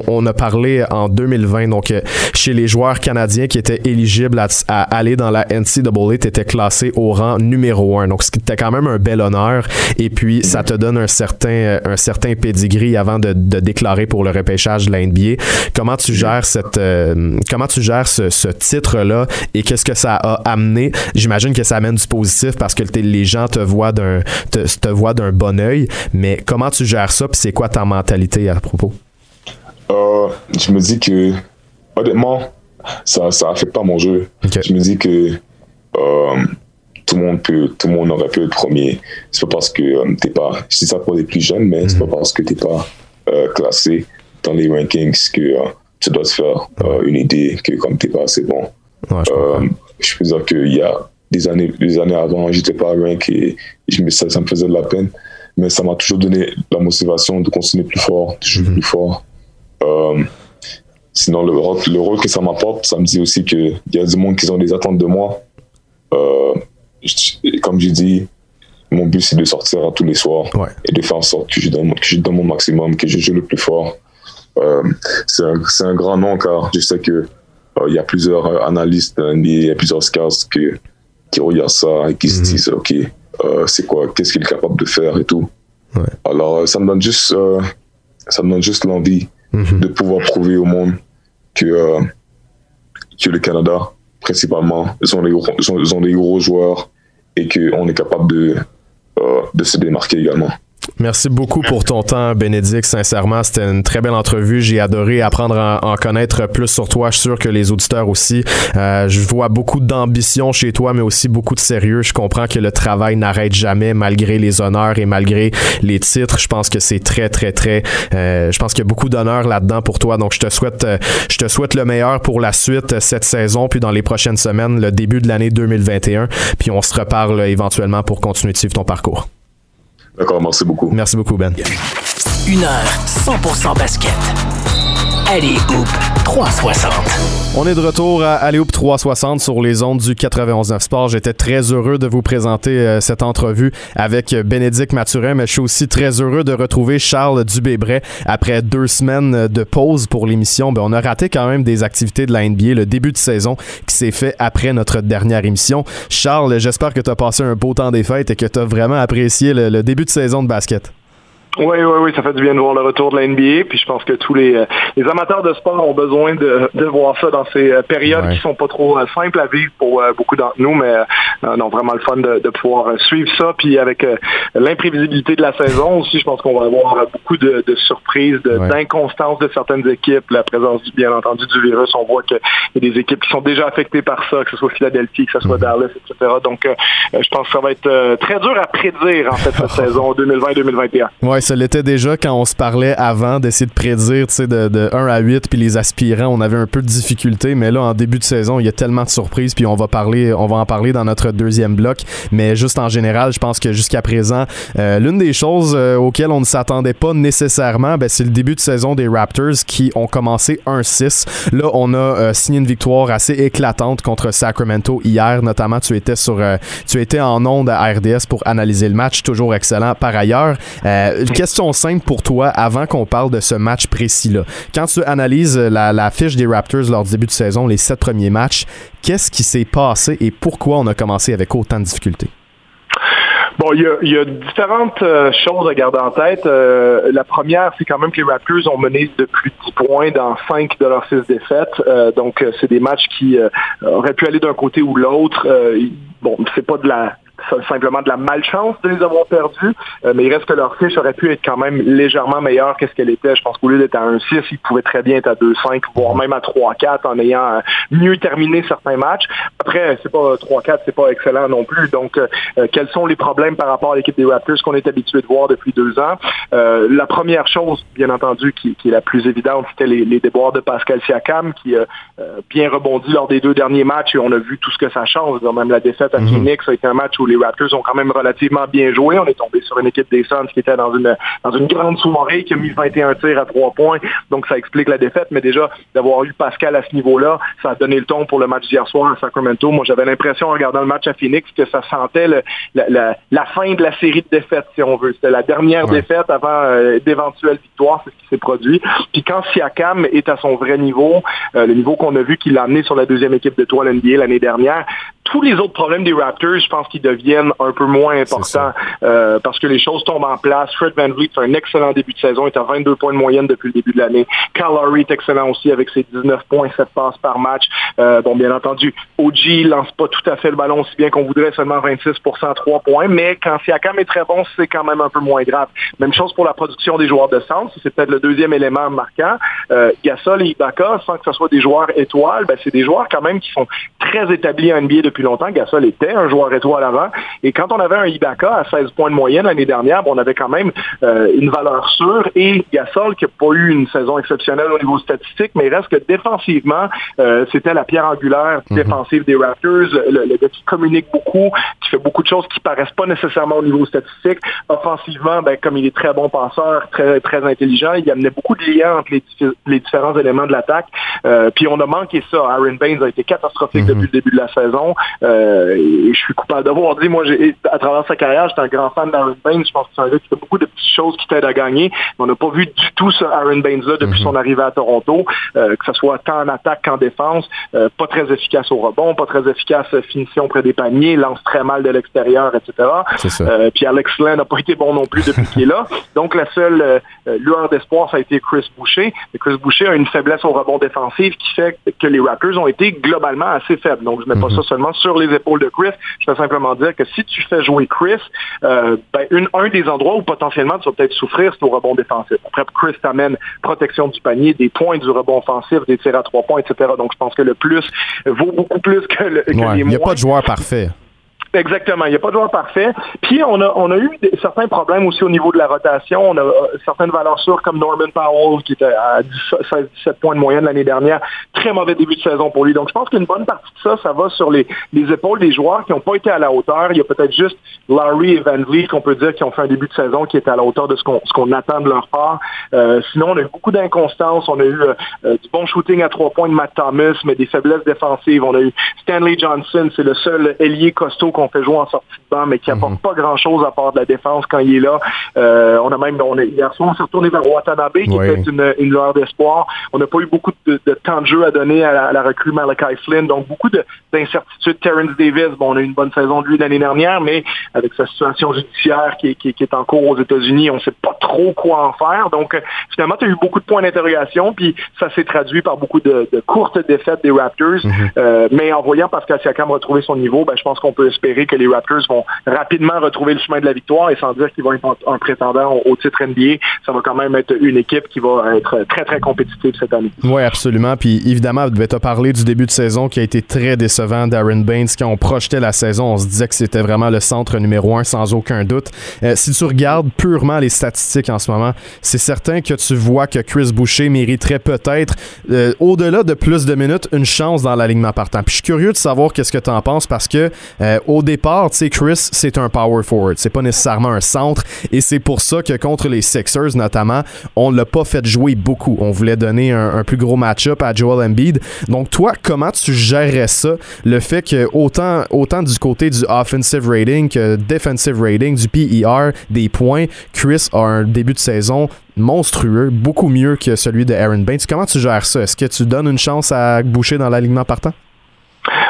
on, a parlé en 2020, donc euh, chez les joueurs canadiens qui étaient éligibles à, aller dans la NCAA, tu étais classé au rang numéro un. Donc, c'était quand même un bel honneur. Et puis, ça te donne un certain, un certain pedigree avant de, de déclarer pour le repêchage de la NBA. Comment tu gères, cette, euh, comment tu gères ce, ce titre-là et qu'est-ce que ça a amené? J'imagine que ça amène du positif parce que les gens te voient d'un te, voient d'un bon oeil, mais comment tu gères ça puis c'est quoi ta mentalité à propos? Euh, je me dis que honnêtement, ça ça affecte pas mon jeu. Je me dis que euh, tout le monde peut tout le monde aurait pu être premier. C'est pas parce que euh, t'es pas je dis ça pour les plus jeunes, mais c'est pas mhm. parce que t'es pas classé dans les rankings que tu dois te faire une idée que comme t'es pas assez bon je, euh, je, peux dire qu'il y a des années, des années avant, j'étais pas rank et je me, ça, ça, me faisait de la peine. Mais ça m'a toujours donné la motivation de continuer plus fort, de jouer mhm. plus fort. Euh, sinon, le, le, rôle que ça m'apporte, ça me dit aussi qu'il y a du monde qui ont des attentes de moi. Euh, comme j'ai dit, mon but c'est de sortir à tous les soirs et de faire en sorte que je donne, que je donne mon maximum, que je joue le plus fort. Euh, c'est un, un, grand nom car je sais que il y a plusieurs euh, analystes il y a plusieurs scouts qui, qui regardent ça et qui se mhm. disent, OK, euh, c'est quoi, qu'est-ce qu'il est capable de faire et tout. Alors, ça me donne juste, ça me donne juste l'envie mhm. de pouvoir prouver au monde que, que le Canada, principalement, sont des, sont, des gros joueurs et qu'on est capable de, de se démarquer également. Merci beaucoup pour ton temps, Bénédicte. Sincèrement, c'était une très belle entrevue. J'ai adoré apprendre à en connaître plus sur toi. Je suis sûr que les auditeurs aussi. Euh, je vois beaucoup d'ambition chez toi, mais aussi beaucoup de sérieux. Je comprends que le travail n'arrête jamais malgré les honneurs et malgré les titres. Je pense que c'est très, très, très. Euh, je pense qu'il y a beaucoup d'honneur là-dedans pour toi. Donc, je te souhaite, euh, je te souhaite le meilleur pour la suite cette saison, puis dans les prochaines semaines, le début de l'année 2021. Puis on se reparle éventuellement pour continuer de suivre ton parcours. D'accord, merci beaucoup. Merci beaucoup, Ben. Une heure 100% basket. Allez, Hoop 360. On est de retour à Aléoupe 360 sur les ondes du 91.9 Sport. J'étais très heureux de vous présenter euh, cette entrevue avec Bénédicte Mathurin, mais je suis aussi très heureux de retrouver Charles Dubébret après deux semaines de pause pour l'émission. Ben, on a raté quand même des activités de la NBA, le début de saison qui s'est fait après notre dernière émission. Charles, j'espère que tu as passé un beau temps des fêtes et que tu as vraiment apprécié le début de saison de basket. Oui, oui, oui, ça fait du bien de voir le retour de la NBA. Puis je pense que tous les, les amateurs de sport ont besoin de, de voir ça dans ces euh, périodes Ouais. qui sont pas trop euh, simples à vivre pour euh, beaucoup d'entre nous, mais euh, non, vraiment le fun de, de pouvoir suivre ça. Puis avec euh, l'imprévisibilité de la saison aussi, je pense qu'on va avoir beaucoup de, de surprises, de- Ouais. d'inconstance de certaines équipes. La présence, du- bien entendu, du virus, on voit qu'il y a des équipes qui sont déjà affectées par ça, que ce soit Philadelphie, que ce soit Dallas, etc. Donc, euh, je pense que ça va être euh, très dur à prédire, en fait, cette saison 2020-2021. Ouais, ça l'était déjà quand on se parlait avant d'essayer de prédire, tu sais, de, de 1 à 8, puis les aspirants, on avait un peu de difficulté, mais là, en début de saison, il y a tellement de surprises, puis on va parler, on va en parler dans notre deuxième bloc, mais juste en général, je pense que jusqu'à présent, euh, l'une des choses euh, auxquelles on ne s'attendait pas nécessairement, ben, c'est le début de saison des Raptors qui ont commencé 1-6. Là, on a euh, signé une victoire assez éclatante contre Sacramento hier, notamment tu étais sur, tu étais en onde à RDS pour analyser le match, toujours excellent par ailleurs. Question simple pour toi avant qu'on parle de ce match précis-là. Quand tu analyses la, la fiche des Raptors lors du début de saison, les sept premiers matchs, qu'est-ce qui s'est passé et pourquoi on a commencé avec autant de difficultés? Bon, il y a, différentes euh, choses à garder en tête. Euh, la première, c'est quand même que les Raptors ont mené de plus de 10 points dans 5 de leurs 6 défaites. Euh, donc, euh, c'est des matchs qui euh, auraient pu aller d'un côté ou l'autre. Euh, bon, c'est pas de la simplement de la malchance de les avoir perdus, euh, mais il reste que leur fiche aurait pu être quand même légèrement meilleure que ce qu'elle était. Je pense qu'au lieu d'être à 1-6, ils pouvaient très bien être à 2-5, voire même à 3-4 en ayant euh, mieux terminé certains matchs. Après, c'est pas 3-4, c'est pas excellent non plus. Donc, euh, euh, quels sont les problèmes par rapport à l'équipe des Raptors qu'on est habitué de voir depuis deux ans? Euh, la première chose, bien entendu, qui, qui est la plus évidente, c'était les, les déboires de Pascal Siakam, qui a euh, bien rebondi lors des deux derniers matchs et on a vu tout ce que ça change. Même la défaite à Mhm. Phoenix a été un match où les Raptors ont quand même relativement bien joué. On est tombé sur une équipe des Suns qui était dans une dans une grande soirée, qui a mis 21 tirs à trois points. Donc ça explique la défaite. Mais déjà, d'avoir eu Pascal à ce niveau-là, ça a donné le ton pour le match d'hier soir à Sacramento. Moi, j'avais l'impression en regardant le match à Phoenix que ça sentait le- la, la- la fin de la série de défaites, si on veut. C'était la dernière Ouais. défaite avant euh, d'éventuelles victoires. C'est ce qui s'est produit. Puis quand Siakam est à son vrai niveau, euh, le niveau qu'on a vu qu'il a amené sur la deuxième équipe de toile NBA l'année dernière, tous les autres problèmes des Raptors, je pense qu'ils deviennent un peu moins importants euh, parce que les choses tombent en place. Fred Van Vliet fait un excellent début de saison, il est à 22 points de moyenne depuis le début de l'année. Kyle Lowry est excellent aussi avec ses 19 points, 7 passes par match. Euh, bon, bien entendu, OG lance pas tout à fait le ballon aussi bien qu'on voudrait, seulement 26 à 3 points, mais quand Siakam est très bon, c'est quand même un peu moins grave. Même chose pour la production des joueurs de centre, c'est peut-être le deuxième élément marquant. Euh, Gasol et Ibaka, sans que ce soit des joueurs étoiles, ben, c'est des joueurs quand même qui sont très établis en NBA depuis longtemps. Gasol était un joueur étoile avant. Et quand on avait un Ibaka à 16 points de moyenne l'année dernière, on avait quand même euh, une valeur sûre. Et Gasol, qui n'a pas eu une saison exceptionnelle au niveau statistique, mais il reste que défensivement, euh, c'était la pierre angulaire défensive des Raptors. Le, gars qui communique beaucoup, qui fait beaucoup de choses qui paraissent pas nécessairement au niveau statistique. Offensivement, ben, comme il est très bon penseur, très, très intelligent, il amenait beaucoup de liens entre les différents éléments de l'attaque. Euh, puis on a manqué ça. Aaron Baines a été catastrophique Mhm. depuis le début de la saison. Euh, et je suis coupable d'avoir dit, moi, à travers sa carrière, j'étais un grand fan d'Aaron Baines. Je pense que c'est un gars qui fait beaucoup de petites choses qui t'aident à gagner. Mais on n'a pas vu du tout ce Aaron Baines-là depuis son arrivée à Toronto, euh, que ce soit tant en attaque qu'en défense. Euh, pas très efficace au rebond, pas très efficace finition près des paniers, lance très mal de l'extérieur, etc. Puis Alex Len n'a pas été bon non plus depuis qu'il est là. Donc la seule lueur d'espoir, ça a été Chris Boucher. Et Chris Boucher a une faiblesse au rebond défensif qui fait que les Raptors ont été globalement assez faibles. Donc je ne mets pas Mhm. ça seulement sur les épaules de Chris. Je veux simplement dire que si tu fais jouer Chris, euh, ben, une, un des endroits où potentiellement tu vas peut-être souffrir, c'est au rebond défensif. Après, Chris t'amène protection du panier, des points du rebond offensif, des tirs à trois points, etc. Donc, je pense que le plus vaut beaucoup plus que, le, que Il n'y a pas de joueur parfait. Exactement. Il n'y a pas de joueur parfait. Puis on a, eu certains problèmes aussi au niveau de la rotation. On a euh, certaines valeurs sûres comme Norman Powell qui était à 16-17 points de moyenne l'année dernière. Très mauvais début de saison pour lui. Donc je pense qu'une bonne partie de ça, ça va sur les, les épaules des joueurs qui n'ont pas été à la hauteur. Il y a peut-être juste Larry et Van Vliet qu'on peut dire qui ont fait un début de saison qui est à la hauteur de ce qu'on ce qu'on attend de leur part. Euh, sinon, on a eu beaucoup d'inconstance. On a eu euh, du bon shooting à trois points de Matt Thomas, mais des faiblesses défensives. On a eu Stanley Johnson, c'est le seul ailier costaud qu'on fait jouer en sortie de banc, mais qui apporte mhm. pas grand-chose à part de la défense quand il est là. Euh, on a même, on est, hier soir, on s'est retourné vers Watanabe, qui était une, une lueur d'espoir. On n'a pas eu beaucoup de, temps de jeu à donner à la, recrue Malachi Flynn, donc beaucoup d'incertitudes. Terrence Davis, bon, on a eu une bonne saison de lui l'année dernière, mais avec sa situation judiciaire qui, qui, est en cours aux États-Unis, on ne sait pas trop quoi en faire. Donc, euh, finalement, tu as eu beaucoup de points d'interrogation, puis ça s'est traduit par beaucoup de, courtes défaites des Raptors. Mhm. euh, mais en voyant Pascal Siakam retrouver son niveau, ben, je pense qu'on peut espérer que les Raptors vont rapidement retrouver le chemin de la victoire et sans dire qu'ils vont être un prétendant au, titre NBA, ça va quand même être une équipe qui va être très, très compétitive cette année. Oui, absolument. Puis évidemment, tu as parlé du début de saison qui a été très décevant d'Aaron Baines. Quand on projetait la saison, on se disait que c'était vraiment le centre numéro un sans aucun doute. Euh, si tu regardes purement les statistiques en ce moment, c'est certain que tu vois que Chris Boucher mériterait peut-être, euh, au-delà de plus de minutes, une chance dans l'alignement partant. Puis je suis curieux de savoir qu'est-ce que tu en penses parce que euh, au départ, tu sais, Chris, c'est un power forward. C'est pas nécessairement un centre. Et c'est pour ça que contre les Sixers, notamment, on l'a pas fait jouer beaucoup. On voulait donner un, plus gros match-up à Joel Embiid. Donc, toi, comment tu gérerais ça? Le fait que autant, autant du côté du offensive rating que defensive rating, du PER, des points, Chris a un début de saison monstrueux, beaucoup mieux que celui de Aaron Baines. Comment tu gères ça? Est-ce que tu donnes une chance à Boucher dans l'alignement partant?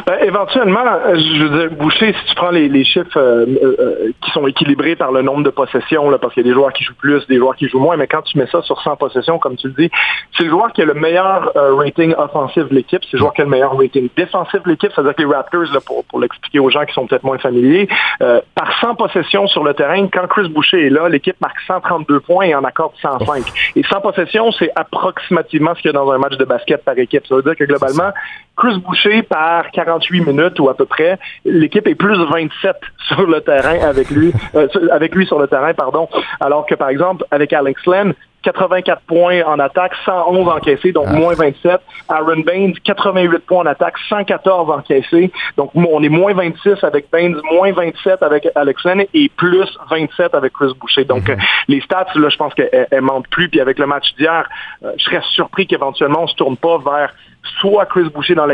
Ben, éventuellement, euh, je veux dire, Boucher, si tu prends les, chiffres euh, euh, qui sont équilibrés par le nombre de possessions, parce qu'il y a des joueurs qui jouent plus, des joueurs qui jouent moins, mais quand tu mets ça sur 100 possessions, comme tu le dis, c'est le joueur qui a le meilleur rating offensif de l'équipe, c'est le joueur qui a le meilleur rating défensif de l'équipe, c'est-à-dire que les Raptors, pour, pour l'expliquer aux gens qui sont peut-être moins familiers, par 100 possessions sur le terrain, quand Chris Boucher est là, l'équipe marque 132 points et en accorde 105. Et 100 possessions, c'est approximativement ce qu'il y a dans un match de basket par équipe. Ça veut dire que globalement, Chris Boucher par 48 minutes ou à peu près, l'équipe est plus 27 sur le terrain avec lui, euh, avec lui sur le terrain, pardon. Alors que par exemple avec Alex Len, 84 points en attaque, 111 encaissés, donc ah. moins 27. Aaron Baines, 88 points en attaque, 114 encaissés. Donc, on est moins 26 avec Baines, moins 27 avec Alex Len et plus 27 avec Chris Boucher. Donc, mhm. euh, les stats, là, je pense qu'elles mentent plus. Puis avec le match d'hier, euh, je serais surpris qu'éventuellement, on se tourne pas vers soit Chris Boucher dans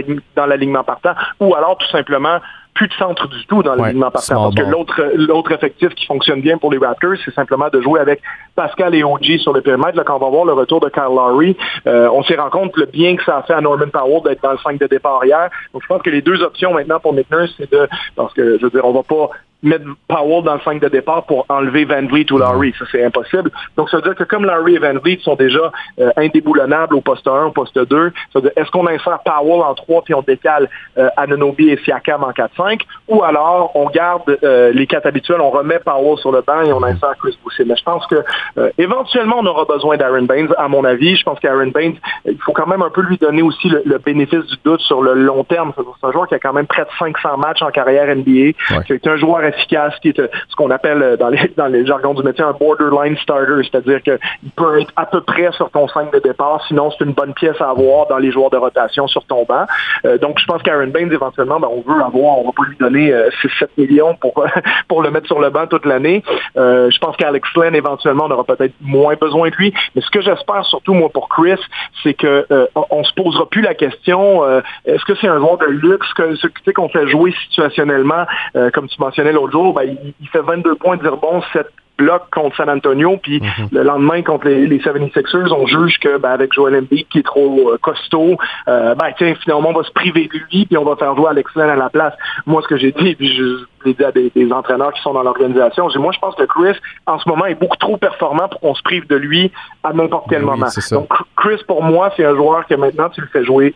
l'alignement partant, ou alors tout simplement plus de centre du tout dans l'alignement partant. Parce que l'autre, l'autre effectif qui fonctionne bien pour les Raptors, c'est simplement de jouer avec Pascal et OG sur le périmètre. Là, quand on va voir le retour de Kyle Lowry, euh, on s'est rendu compte le bien que ça a fait à Norman Powell d'être dans le 5 de départ hier. Donc, je pense que les deux options maintenant pour Nurse, c'est de, parce que, je veux dire, on va pas mettre Powell dans le 5 de départ pour enlever Van Vliet ou Larry. Ça, c'est impossible. Donc, ça veut dire que comme Larry et Van Vliet sont déjà euh, indéboulonnables au poste 1, au poste 2, ça veut dire est-ce qu'on insère Powell en 3 puis on décale euh, Ananobi et Siakam en 4-5 ou alors on garde euh, les quatre habituels, on remet Powell sur le banc et on insère Chris Boucher. Mais je pense que euh, éventuellement, on aura besoin d'Aaron Baines, à mon avis. Je pense qu'Aaron Baines, il faut quand même un peu lui donner aussi le, bénéfice du doute sur le long terme. C'est un joueur qui a quand même près de 500 matchs en carrière NBA, qui est un joueur efficace, qui est euh, ce qu'on appelle euh, dans les, jargons du métier un borderline starter, c'est-à-dire qu'il peut être à peu près sur ton 5 de départ, sinon c'est une bonne pièce à avoir dans les joueurs de rotation sur ton banc. Euh, donc je pense qu'Aaron Baines, éventuellement, ben, on veut avoir, on va pas lui donner 6-7 millions pour, pour le mettre sur le banc toute l'année. je pense qu'Alex Len, éventuellement, on aura peut-être moins besoin de lui. Mais ce que j'espère surtout, moi, pour Chris, c'est que on se posera plus la question, est-ce que c'est un joueur de luxe que, qu'on fait jouer situationnellement, comme tu mentionnais jour, ben, il, fait 22 points de bon 7 blocs contre San Antonio, puis mhm. le lendemain contre les, les 76ers, on juge que ben, avec Joel Embiid qui est trop euh, costaud, euh, ben tiens, finalement on va se priver de lui, puis on va faire jouer Alex Len à la place. Moi, ce que j'ai dit, puis je, je l'ai dit à des, entraîneurs qui sont dans l'organisation. Moi, je pense que Chris, en ce moment, est beaucoup trop performant pour qu'on se prive de lui à n'importe quel moment. Donc, Chris, pour moi, c'est un joueur que maintenant, tu le fais jouer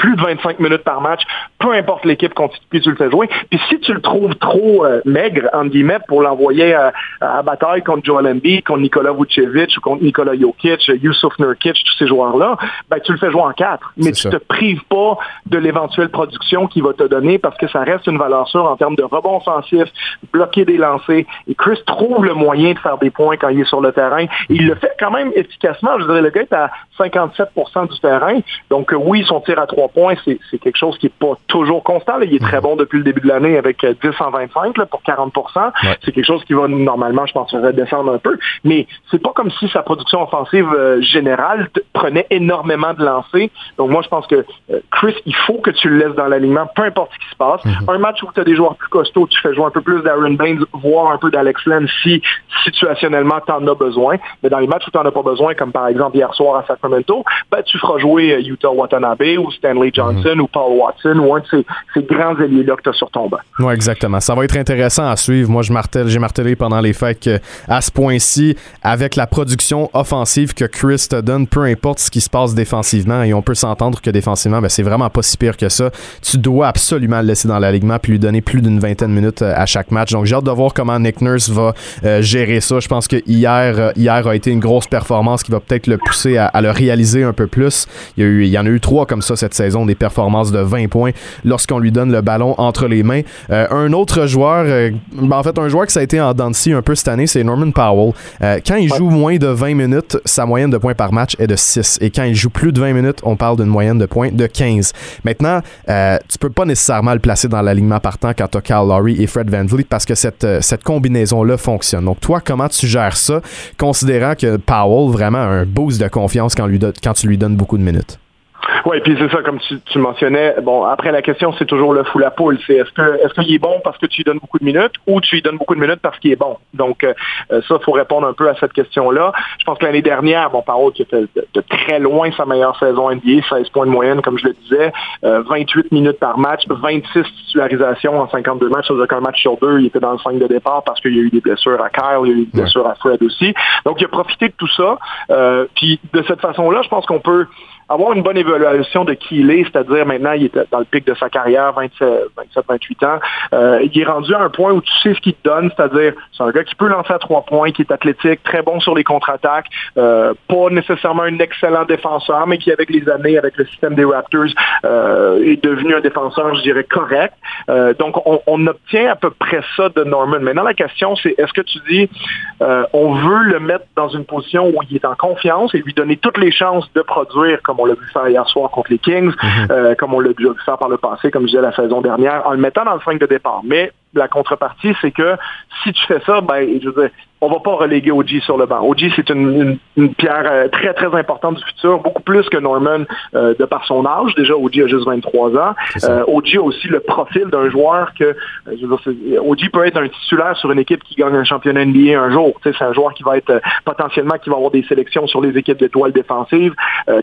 plus de 25 minutes par match, peu importe l'équipe contre qui tu le fais jouer. Puis si tu le trouves trop euh, maigre, en guillemets, pour l'envoyer à, à, bataille contre Joel Embiid, contre Nikola Vucevic ou contre Nikola Jokic, Yusuf Nurkic, tous ces joueurs-là, ben, tu le fais jouer en quatre. Mais tu te prives pas de l'éventuelle production qu'il va te donner parce que ça reste une valeur sûre en termes de rebond offensif, bloquer des lancers. Et Chris trouve le moyen de faire des points quand il est sur le terrain. il le fait quand même efficacement. Je dirais, le gars est à 57% du terrain. Donc, euh, oui, son tir à trois points, c'est quelque chose qui n'est pas toujours constant. Il est très mhm. bon depuis le début de l'année avec 10 euh, en 25 pour 40 C'est quelque chose qui va normalement, je pense, redescendre un peu. Mais c'est pas comme si sa production offensive euh, générale prenait énormément de lancers. Donc, moi, je pense que Chris, il faut que tu le laisses dans l'alignement, peu importe ce qui se passe. Mhm. Un match où tu as des joueurs plus costauds, tu fais jouer un peu plus d'Aaron Baines, voire un peu d'Alex Len si situationnellement tu en as besoin. Mais dans les matchs où tu n'en as pas besoin, comme par exemple hier soir à Sacramento, ben, tu feras jouer euh, Utah Watanabe ou Stanley Johnson mhm. ou Paul Watson ou un de ces, grands ailiers-là que tu as sur ton banc. Oui, exactement. Ça va être intéressant à suivre. Moi, je martèle, j'ai martelé pendant les fêtes qu'à ce point-ci, avec la production offensive que Chris te donne, peu importe ce qui se passe défensivement, et on peut s'entendre que défensivement, ben, c'est vraiment pas si pire que ça. Tu dois absolument le laisser dans l'alignement puis lui donner plus d'une vingtaine de minutes euh, à chaque match. Donc, j'ai hâte de voir comment Nick Nurse va euh, gérer ça. Je pense que hier, hier a été une grosse performance qui va peut-être le pousser à, à le réaliser un peu plus. Il y, eu, il y en a eu trois comme ça cette saison, des performances de 20 points lorsqu'on lui donne le ballon entre les mains. Euh, un autre joueur, euh, ben, en fait, un joueur qui ça a été en Dancy un peu cette année, c'est Norman Powell. Euh, quand il joue moins de 20 minutes, sa moyenne de points par match est de 6. Et quand il joue plus de 20 minutes, on parle d'une moyenne de points de 15. Maintenant, tu peux pas nécessairement le placer dans l'alignement partant quand tu as Kyle Lowry et Fred Van Vliet parce que cette, cette combinaison-là fonctionne. Donc, toi, comment tu gères ça, considérant que Powell, vraiment, a un boost de confiance lui quand tu lui donnes beaucoup de minutes? Oui, puis c'est ça, comme tu, mentionnais. Bon, après la question, c'est toujours le fou la poule. C'est est-ce que est-ce qu'il est bon parce que tu lui donnes beaucoup de minutes ou tu lui donnes beaucoup de minutes parce qu'il est bon? Donc euh, ça, il faut répondre un peu à cette question-là. Je pense que l'année dernière, bon, Parole qui était de, très loin sa meilleure saison NBA, 16 points de moyenne, comme je le disais, 28 euh, minutes par match, 26 titularisations en 52 matchs. Ça veut dire qu'un match sur deux, il était dans le 5 de départ parce qu'il y a eu des blessures à Kyle, il y a eu des blessures à Fred aussi. Donc il a profité de tout ça. Euh, puis de cette façon-là, je pense qu'on peut avoir une bonne évaluation de qui il est, c'est-à-dire maintenant, il est dans le pic de sa carrière, 27, 28 ans. Euh, il est rendu à un point où tu sais ce qu'il te donne, c'est-à-dire c'est un gars qui peut lancer à trois points, qui est athlétique, très bon sur les contre-attaques, euh, pas nécessairement un excellent défenseur, mais qui avec les années, avec le système des Raptors, euh, est devenu un défenseur, je dirais, correct. donc on, on, obtient à peu près ça de Norman. Maintenant, la question, c'est est-ce que tu dis on veut le mettre dans une position où il est en confiance et lui donner toutes les chances de produire comme on l'a vu faire hier soir? Contre les Kings, mhm. euh, comme on l'a déjà vu faire par le passé, comme je disais la saison dernière, en le mettant dans le 5 de départ. Mais la contrepartie, c'est que si tu fais ça, ben, je veux dire, on va pas reléguer OG sur le banc. OG, c'est une, pierre euh, très, très importante du futur, beaucoup plus que Norman euh, de par son âge. Déjà, OG a juste 23 ans. Euh, OG a aussi le profil d'un joueur que, je veux dire, OG peut être un titulaire sur une équipe qui gagne un championnat NBA un jour. C'est un joueur qui va être potentiellement, qui va avoir des sélections sur les équipes d'étoiles défensives.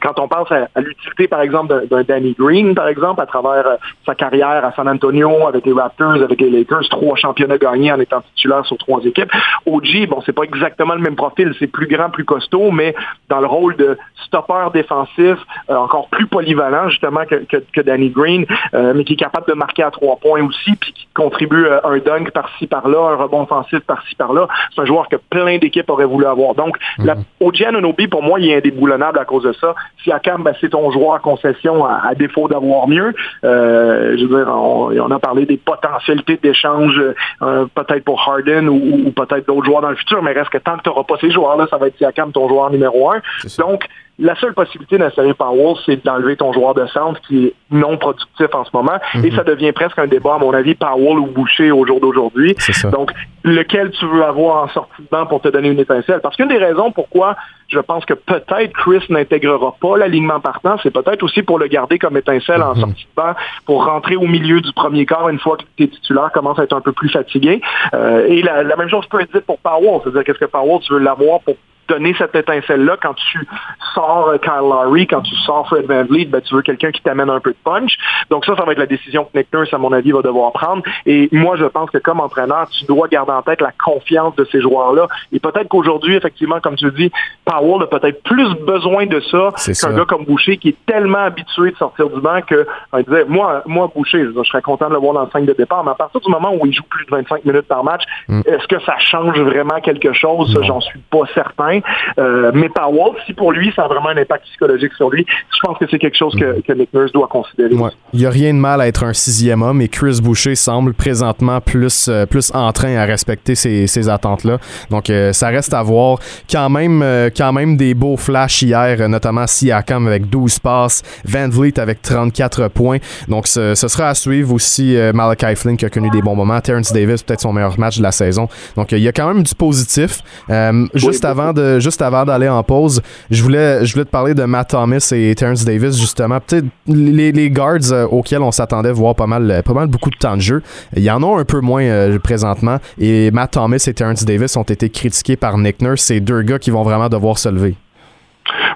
quand on pense à, l'utilité, par exemple, d'un Danny Green, par exemple, à travers sa carrière à San Antonio, avec les Raptors, avec les Lakers, trois championnats gagnés en étant titulaire sur trois équipes. OG, bon, c'est pas exactement le même profil, c'est plus grand, plus costaud, mais dans le rôle de stopper défensif, euh, encore plus polyvalent justement que, que, Danny Green, euh, mais qui est capable de marquer à trois points aussi, puis qui contribue euh, un dunk par-ci par-là, un rebond offensif par-ci par-là. C'est un joueur que plein d'équipes auraient voulu avoir. Donc, mm -hmm. OG Anunobi, pour moi, il est indéboulonnable à cause de ça. Si Akam, ben, c'est ton joueur concession à, défaut d'avoir mieux. je veux dire, on, a parlé des potentialités d'échange, peut-être pour Harden ou, ou peut-être d'autres joueurs dans le futur, mais reste que tant que tu n'auras pas ces joueurs-là, ça va être Siakam, ton joueur numéro un. Donc, la seule possibilité d'installer Powell, c'est d'enlever ton joueur de centre qui est non productif en ce moment. Et mhm. ça devient presque un débat, à mon avis, Powell ou Boucher au jour d'aujourd'hui. Donc, lequel tu veux avoir en sortie de banc pour te donner une étincelle? Parce qu'une des raisons pourquoi je pense que peut-être Chris n'intégrera pas l'alignement partant, c'est peut-être aussi pour le garder comme étincelle en mhm. sortie de banc, pour rentrer au milieu du premier quart une fois que tes titulaires commencent à être un peu plus fatigués. Euh, et la, même chose peut être dite pour Powell. C'est-à-dire, qu'est-ce que Powell, tu veux l'avoir pour donner cette étincelle-là. Quand tu sors Kyle Lowry, quand tu sors Fred Van Vliet, ben, tu veux quelqu'un qui t'amène un peu de punch. Donc ça, ça va être la décision que Nick Nurse, à mon avis, va devoir prendre. Et moi, je pense que comme entraîneur, tu dois garder en tête la confiance de ces joueurs-là. Et peut-être qu'aujourd'hui, effectivement, comme tu dis, Powell a peut-être plus besoin de ça qu'un gars comme Boucher qui est tellement habitué de sortir du banc que on disait, moi, moi Boucher, je, serais content de le voir dans le 5 de départ, mais à partir du moment où il joue plus de 25 minutes par match, mm. est-ce que ça change vraiment quelque chose? J'en suis pas certain. Euh, mais Powell, si pour lui, ça a vraiment un impact psychologique sur lui, je pense que c'est quelque chose que, que Nick Nurse doit considérer. Il n'y a rien de mal à être un sixième homme et Chris Boucher semble présentement plus, euh, plus en train à respecter ces, ces attentes-là. Donc, euh, ça reste à voir. Quand même, quand même des beaux flashs hier, notamment Siakam avec 12 passes, Van Vliet avec 34 points. Donc, ce, sera à suivre aussi Malachi Flynn qui a connu des bons moments. Terrence Davis, peut-être son meilleur match de la saison. Donc, il y a quand même du positif. juste, avant de, juste avant d'aller en pause, je voulais, te parler de Matt Thomas et Terrence Davis, justement. Les, les guards euh, auxquels on s'attendait voir pas mal, pas mal beaucoup de temps de jeu. Il y en a un peu moins euh, présentement. Et Matt Thomas et Terrence Davis ont été critiqués par Nick Nurse. C'est deux gars qui vont vraiment devoir se lever.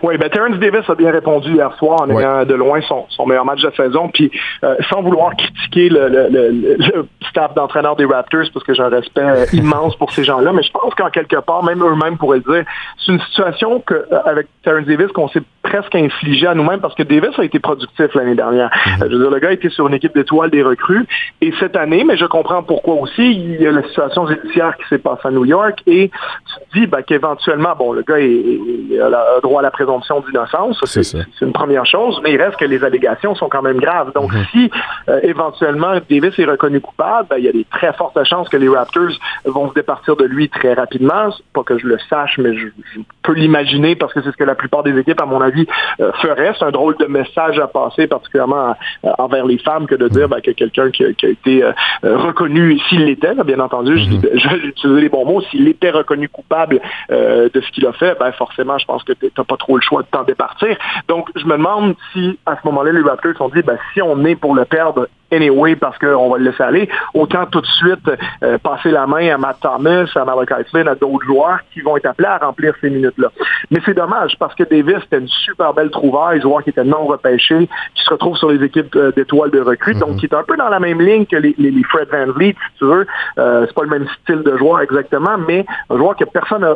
Oui, ben Terrence Davis a bien répondu hier soir en ayant de loin son, meilleur match de la saison. Puis euh, sans vouloir critiquer le, staff d'entraîneur des Raptors, parce que j'ai un respect euh, immense pour ces gens-là, mais je pense qu'en quelque part, même eux-mêmes pourraient le dire, c'est une situation que, euh, avec Terrence Davis qu'on s'est presque infligé à nous-mêmes parce que Davis a été productif l'année dernière. Mm-hmm. Je veux dire, le gars était sur une équipe d'étoiles des recrues. Et cette année, mais je comprends pourquoi aussi, il y a la situation judiciaire qui s'est passée à New York et tu te dis ben, qu'éventuellement, bon, le gars est, a droit à la présence d'innocence. C'est une première chose, mais il reste que les allégations sont quand même graves. Donc, mhm. si euh, éventuellement Davis est reconnu coupable, ben, il y a des très fortes chances que les Raptors vont se départir de lui très rapidement. Pas que je le sache, mais je, peux l'imaginer parce que c'est ce que la plupart des équipes, à mon avis, euh, feraient. C'est un drôle de message à passer, particulièrement euh, envers les femmes, que de dire ben, que quelqu'un qui, a été reconnu, s'il l'était, bien entendu, je, mhm. je, vais utiliser les bons mots, s'il était reconnu coupable de ce qu'il a fait, ben forcément, je pense que tu n'as pas trop le choix de t'en départir. Donc, je me demande si, à ce moment-là, les Raptors ont dit, ben, si on est pour le perdre, anyway parce qu'on va le laisser aller. Autant tout de suite euh, passer la main à Matt Thomas, à Malachi Flynn, à d'autres joueurs qui vont être appelés à remplir ces minutes-là. Mais c'est dommage parce que Davis était une super belle trouvaille, joueur qui était non repêché, qui se retrouve sur les équipes euh, d'étoiles de recrue, donc mhm. qui est un peu dans la même ligne que les, les, Fred Van Vliet, si tu veux. Euh, c'est pas le même style de joueur exactement, mais un joueur que personne a,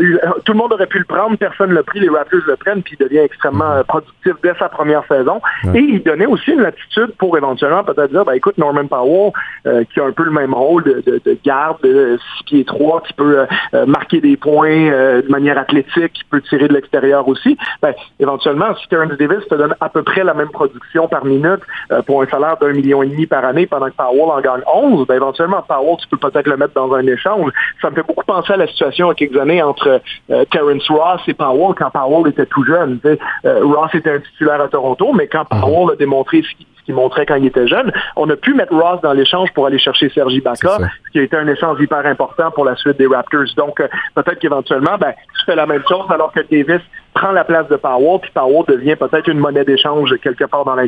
eu, tout le monde aurait pu le prendre, personne ne l'a pris, les Raptors le prennent, puis il devient extrêmement mhm. productif dès sa première saison. Et il donnait aussi une attitude pour éventuellement peut-être dire, ben, écoute, Norman Powell, euh, qui a un peu le même rôle de, de, garde, de 6 pieds 3, qui peut euh, euh, marquer des points de manière athlétique, qui peut tirer de l'extérieur aussi, ben, éventuellement, si Terrence Davis te donne à peu près la même production par minute pour un salaire d'un million et demi par année pendant que Powell en gagne 11, ben, éventuellement, Powell, tu peux peut-être le mettre dans un échange. Ça me fait beaucoup penser à la situation il y a quelques années entre Terrence Ross et Powell quand Powell était tout jeune. Ross était un titulaire à Toronto, mais quand mhm. Powell a démontré ce ce qu'il montrait quand il était jeune. On a pu mettre Ross dans l'échange pour aller chercher Sergi Baca, ce qui a été un échange hyper important pour la suite des Raptors. Donc, euh, peut-être qu'éventuellement, ben, tu fais la même chose alors que Davis prend la place de Powell, puis Powell devient peut-être une monnaie d'échange quelque part dans la.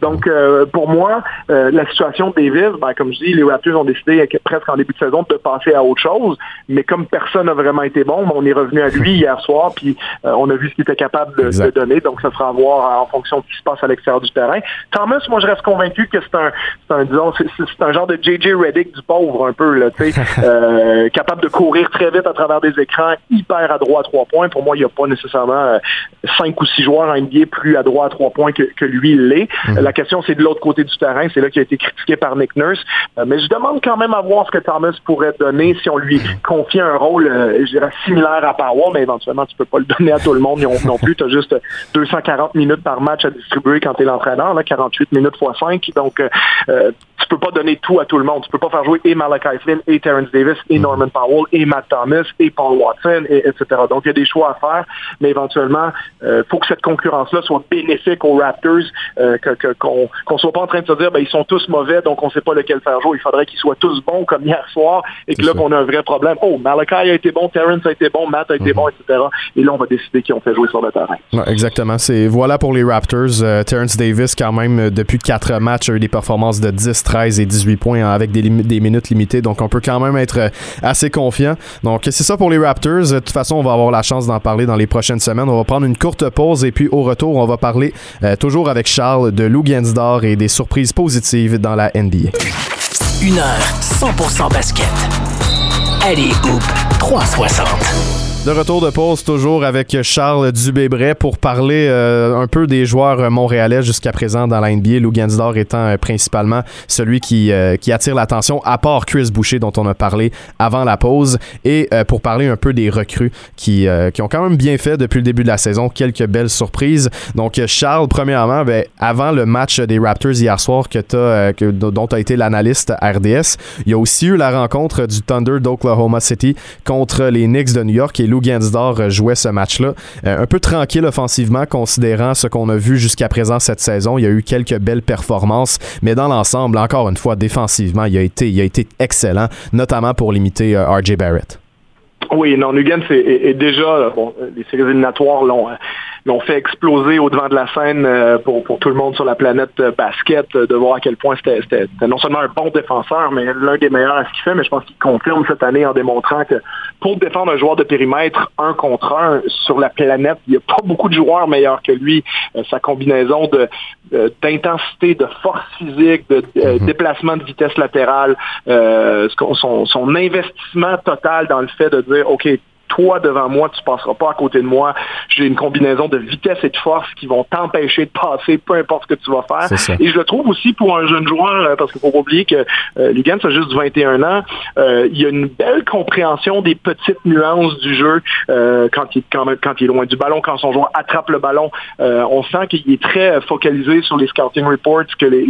Donc, euh, pour moi, euh, la situation de Davis, ben, comme je dis, les Raptors ont décidé presque en début de saison de passer à autre chose, mais comme personne n'a vraiment été bon, ben, on est revenu à lui hier soir, puis euh, on a vu ce qu'il était capable de, donner, donc ça sera à voir en fonction de ce qui se passe à l'extérieur du terrain. Thomas, moi, je reste convaincu que c'est un, un, disons, c'est, un genre de J.J. Reddick du pauvre, un peu, là, tu sais, capable de courir très vite à travers des écrans, hyper adroit à trois points. Pour moi, il n'y a pas nécessairement euh, cinq ou six joueurs en NBA plus à droit à trois points que, lui il l'est. Mhm. La question, c'est de l'autre côté du terrain. C'est là qui a été critiqué par Nick Nurse. Euh, mais je demande quand même à voir ce que Thomas pourrait donner si on lui confie un rôle, euh, je dirais, similaire à Powell, mais éventuellement, tu peux pas le donner à tout le monde non, plus. Tu as juste 240 minutes par match à distribuer quand tu es l'entraîneur, 48 minutes x 5. Donc, tu peux pas donner tout à tout le monde. Tu peux pas faire jouer et Malachi Flynn, et Terrence Davis, et mhm. Norman Powell, et Matt Thomas, et Paul Watson, et, etc. Donc, il y a des choix à faire, mais éventuellement, il euh, faut que cette concurrence-là soit bénéfique aux Raptors, euh, qu'on soit pas en train de se dire, ben, ils sont tous mauvais, donc on ne sait pas lequel faire jouer. Il faudrait qu'ils soient tous bons, comme hier soir, et que là, qu'on a un vrai problème. Oh, Malachi a été bon, Terrence a été bon, Matt a été mhm. bon, etc. Et là, on va décider qui on fait jouer sur le terrain. exactement. C'est voilà pour les Raptors. Euh, Terrence Davis, quand même, depuis quatre matchs, a eu des performances de 10-13 13 et 18 points avec des, minutes limitées. Donc, on peut quand même être assez confiant. Donc, c'est ça pour les Raptors. De toute façon, on va avoir la chance d'en parler dans les prochaines semaines. On va prendre une courte pause et puis au retour, on va parler toujours avec Charles de Lou Gensdor et des surprises positives dans la NBA. Une heure 100% basket. Allez, Hoop 360. De retour de pause, toujours avec Charles Dubébret pour parler euh, un peu des joueurs montréalais jusqu'à présent dans la NBA. Lou Gensdor étant euh, principalement celui qui, euh, qui attire l'attention, à part Chris Boucher dont on a parlé avant la pause, et pour parler un peu des recrues qui, qui ont quand même bien fait depuis le début de la saison. Quelques belles surprises. Donc, Charles, premièrement, ben, avant le match des Raptors hier soir que as, que, dont tu as été l'analyste RDS, il y a aussi eu la rencontre du Thunder d'Oklahoma City contre les Knicks de New York et Lou Gansdor jouait ce match-là. Euh, un peu tranquille offensivement, considérant ce qu'on a vu jusqu'à présent cette saison. Il y a eu quelques belles performances, mais dans l'ensemble, encore une fois, défensivement, il a été, a été excellent, notamment pour limiter euh, RJ Barrett. Oui, non, Nugan, c'est déjà, bon, les séries éliminatoires l'ont l'ont fait exploser au devant de la scène euh, pour, pour tout le monde sur la planète euh, basket, euh, de voir à quel point c'était non seulement un bon défenseur, mais l'un des meilleurs à ce qu'il fait, mais je pense qu'il confirme cette année en démontrant que pour défendre un joueur de périmètre un contre un sur la planète, il n'y a pas beaucoup de joueurs meilleurs que lui. sa combinaison de d'intensité, de force physique, de mm-hmm. déplacement de vitesse latérale, son, son investissement total dans le fait de dire, OK, toi devant moi, tu passeras pas à côté de moi. J'ai une combinaison de vitesse et de force qui vont t'empêcher de passer, peu importe ce que tu vas faire. Et je le trouve aussi pour un jeune joueur, euh, parce qu'il faut pas oublier que euh, Ligan, c'est juste 21 ans. Euh, il y a une belle compréhension des petites nuances du jeu euh, quand, il, quand, quand il est loin du ballon, quand son joueur attrape le ballon. on sent qu'il est très focalisé sur les scouting reports que les,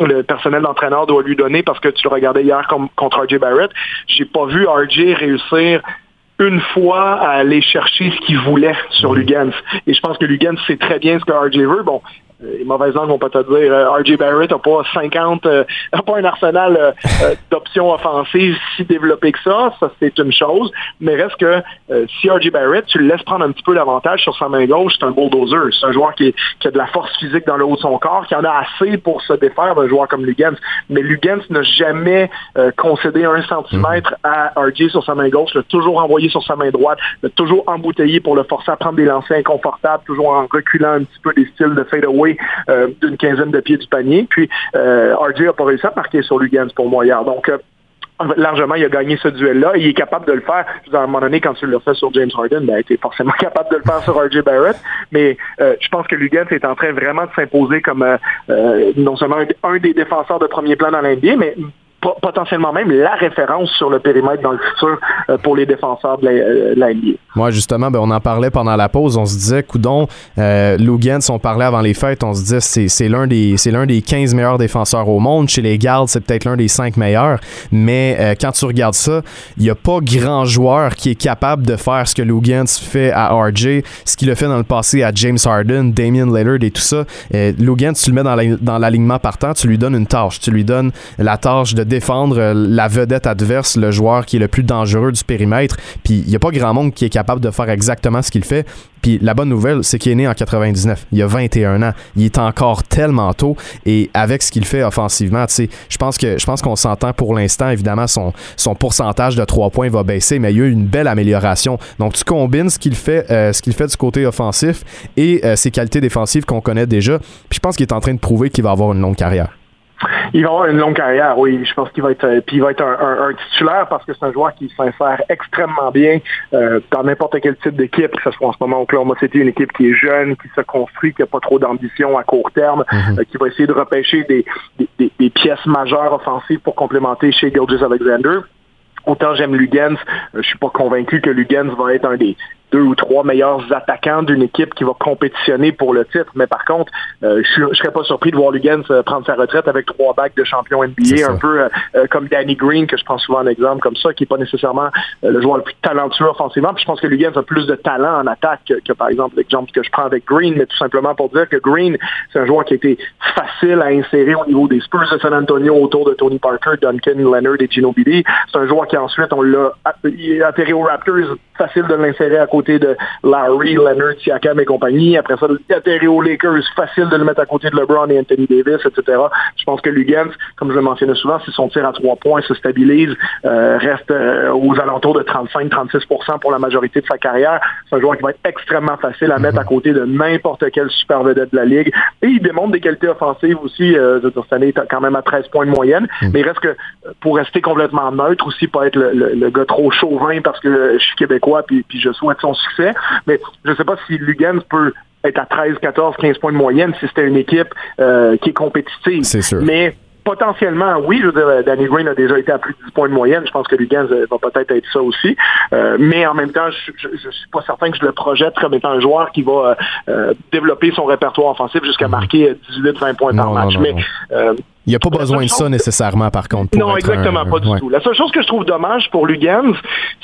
le personnel d'entraîneur doit lui donner parce que tu le regardais hier comme, contre RJ Barrett. J'ai pas vu RJ réussir une fois à aller chercher ce qu'il voulait sur Lugans. Et je pense que Lugans sait très bien ce que RJ veut. Bon, les mauvaises langues vont pas te dire euh, RJ Barrett n'a pas 50 euh, pas un arsenal d'options offensives si développé que ça, ça c'est une chose, mais reste que si RJ Barrett, tu le laisses prendre un petit peu l'avantage sur sa main gauche, c'est un bulldozer, c'est un joueur qui, a de la force physique dans le haut de son corps, qui en a assez pour se défaire d'un joueur comme Lugans, mais Lugans n'a jamais concédé un centimètre à RJ sur sa main gauche, l'a toujours envoyé sur sa main droite, l'a toujours embouteillé pour le forcer à prendre des lancers inconfortables, toujours en reculant un petit peu des styles de fade away euh, d'une quinzaine de pieds du panier. Puis euh, RJ n'a pas réussi à marquer sur Lugans pour moi hier. Donc euh, largement, il a gagné ce duel-là. Il est capable de le faire. À un moment donné, quand tu l'as fait sur James Harden, ben, était forcément capable de le faire sur RJ Barrett. Mais je pense que Lugans est en train vraiment de s'imposer comme non seulement un, des défenseurs de premier plan dans l'NBA, mais potentiellement même la référence sur le périmètre dans le futur euh, pour les défenseurs de la, euh, Moi, justement, ben, on en parlait pendant la pause. On se disait, coudon, euh, Lou on parlait avant les fêtes, on se disait c'est, c'est l'un des c'est l'un des 15 meilleurs défenseurs au monde. Chez les gardes, c'est peut-être l'un des 5 meilleurs. Mais euh, quand tu regardes ça, il n'y a pas grand joueur qui est capable de faire ce que Lou fait à RJ, ce qu'il a fait dans le passé à James Harden, Damian Lillard et tout ça. Euh, Lou tu le mets dans, dans l'alignement partant, tu lui donnes une tâche. Tu lui donnes la tâche de défendre euh, la vedette adverse, le joueur qui est le plus dangereux du périmètre. Puis il n'y a pas grand monde qui est capable de faire exactement ce qu'il fait. Puis la bonne nouvelle, c'est qu'il est né en 99. Il a 21 ans. Il est encore tellement tôt. Et avec ce qu'il fait offensivement, je pense je pense qu'on s'entend pour l'instant. Évidemment, son, pourcentage de 3 points va baisser, mais il y a eu une belle amélioration. Donc tu combines ce qu'il fait, euh, du côté offensif et euh, ses qualités défensives qu'on connaît déjà. Puis je pense qu'il est en train de prouver qu'il va avoir une longue carrière. Il va avoir une longue carrière, oui. Je pense qu'il va être, euh, puis il va être un, titulaire parce que c'est un joueur qui s'insère extrêmement bien euh, dans n'importe quel type d'équipe, que ce soit en ce moment au Oklahoma City, une équipe qui est jeune, qui se construit, qui n'a pas trop d'ambition à court terme, mhm. euh, qui va essayer de repêcher des, des, pièces majeures offensives pour complémenter chez Gilgis Alexander. Autant j'aime Lugens, je suis pas convaincu que Lugens va être un des, deux ou trois meilleurs attaquants d'une équipe qui va compétitionner pour le titre. Mais par contre, euh, je ne serais pas surpris de voir Lugans euh, prendre sa retraite avec trois bacs de champion NBA, un peu euh, comme Danny Green, que je prends souvent un exemple comme ça, qui n'est pas nécessairement le joueur le plus talentueux offensivement. Puis je pense que Lugans a plus de talent en attaque que, par exemple l'exemple que je prends avec Green, mais tout simplement pour dire que Green, c'est un joueur qui a été facile à insérer au niveau des Spurs de San Antonio autour de Tony Parker, Duncan, Leonard et Ginobili. C'est un joueur qui ensuite, on l'a atterri aux Raptors facile de l'insérer à côté de Larry, Leonard, Siakam et compagnie. Après ça, atterrir aux Lakers, facile de le mettre à côté de LeBron et Anthony Davis, etc. Je pense que Lugans, comme je le mentionnais souvent, si son tir à trois points se stabilise, euh, reste euh, aux alentours de 35-36% pour la majorité de sa carrière, c'est un joueur qui va être extrêmement facile à mettre à côté de n'importe quel super vedette de la Ligue. Et il démontre des qualités offensives aussi. Euh, cette année, il quand même à 13 points de moyenne. Mm. Mais il reste que pour rester complètement neutre aussi, pas être le, gars trop chauvin parce que je suis québécois puis, puis je souhaite son succès. Mais je ne sais pas si Lugans peut être à 13, 14, 15 points de moyenne si c'était une équipe euh, qui est compétitive. C'est sûr. Mais potentiellement, oui, je veux dire, Danny Green a déjà été à plus de 10 points de moyenne. Je pense que Lugans euh, va peut-être être ça aussi. Euh, mais en même temps, je ne suis pas certain que je le projette comme étant un joueur qui va développer son répertoire offensif jusqu'à mhm. marquer 18-20 points par match. mais il n'y a pas besoin de ça nécessairement, par contre. non, exactement, pas du tout. La seule chose que je trouve dommage pour Lugans,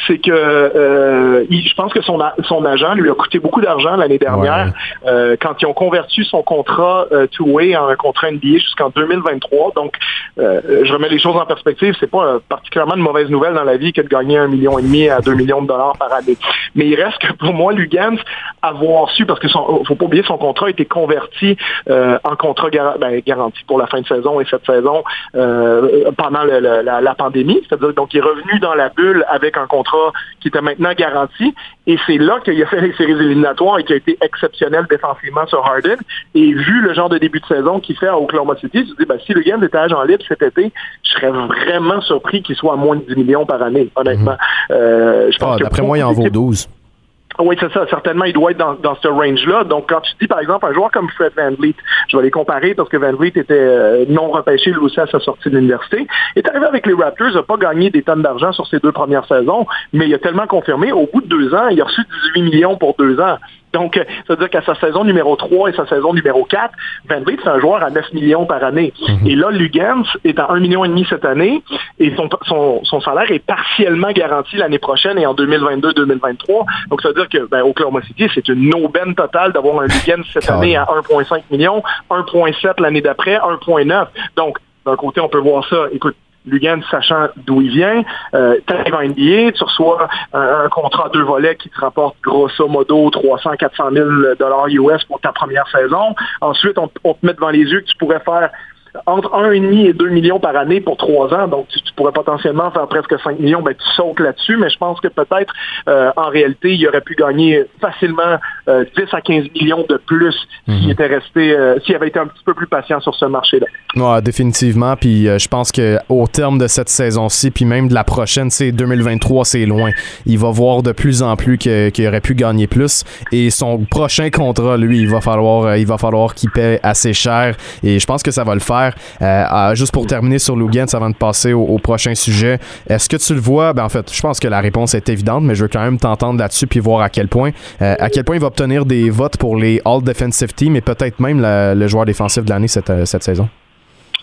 c'est que euh, je pense que son, son agent lui a coûté beaucoup d'argent l'année dernière euh, quand ils ont converti son contrat euh, two-way en un contrat NBA jusqu'en 2023. Donc, je remets les choses en perspective. C'est pas particulièrement une mauvaise nouvelle dans la vie que de gagner un million et demi à deux millions de dollars par année. Mais il reste que pour moi, Lugans, avoir su, parce que son, faut pas oublier, son contrat a été converti en contrat ben, garanti pour la fin de saison cette saison euh, pendant la, pandémie. C'est-à-dire donc il est revenu dans la bulle avec un contrat qui était maintenant garanti. Et c'est là qu'il a fait les séries éliminatoires et qui a été exceptionnel défensivement sur Harden. Et vu le genre de début de saison qu'il fait à Oklahoma City, je me dis, ben, si le gain était agent libre cet été, je serais vraiment surpris qu'il soit à moins de 10 millions par année, honnêtement. Mhm. Euh, je pense ah, D'après moi, il en vaut 12. Oui, c'est ça. Certainement, il doit être dans, dans ce range-là. Donc, quand tu dis, par exemple, un joueur comme Fred Van Vliet, je vais les comparer parce que Van Vliet était euh, non repêché lui aussi à sa sortie de l'université, est arrivé avec les Raptors, n'a pas gagné des tonnes d'argent sur ses deux premières saisons, mais il a tellement confirmé, au bout de deux ans, il a reçu 18 millions pour deux ans. Donc, ça veut dire qu'à sa saison numéro 3 et sa saison numéro 4, Van Vliet, c'est un joueur à 9 millions par année. Mhm. Et là, Lugans est à 1,5 million et demi cette année et son, son, salaire est partiellement garanti l'année prochaine et en 2022-2023. Donc, ça veut dire que ben, Oklahoma City, c'est une aubaine totale d'avoir un Lugans cette année à 1,5 million, 1,7 l'année d'après, 1,9. Donc, d'un côté, on peut voir ça. Écoute, Lugan, sachant d'où il vient, euh, tu en NBA, tu reçois un, contrat à deux volets qui te rapporte grosso modo 300, 400 000 dollars US pour ta première saison. Ensuite, on, te met devant les yeux que tu pourrais faire entre 1,5 et 2 millions par année pour trois ans. Donc, tu, pourrais potentiellement faire presque 5 millions. Ben, tu sautes là-dessus, mais je pense que peut-être, euh, en réalité, il aurait pu gagner facilement 10 euh, à 15 millions de plus s'il mhm. était resté, euh, s'il avait été un petit peu plus patient sur ce marché-là. Ouais, définitivement. Puis je pense qu'au terme de cette saison-ci, puis même de la prochaine, c'est 2023, c'est loin. Il va voir de plus en plus qu'il aurait pu gagner plus. Et son prochain contrat, lui, il va falloir, il va falloir qu'il paie assez cher. Et je pense que ça va le faire. Euh, juste pour terminer sur Lugans avant de passer au, prochain sujet, est-ce que tu le vois? Ben, en fait, je pense que la réponse est évidente, mais je veux quand même t'entendre là-dessus puis voir à quel point euh, il va obtenir des votes pour les All Defensive Team et peut-être même le joueur défensif de l'année euh, cette saison.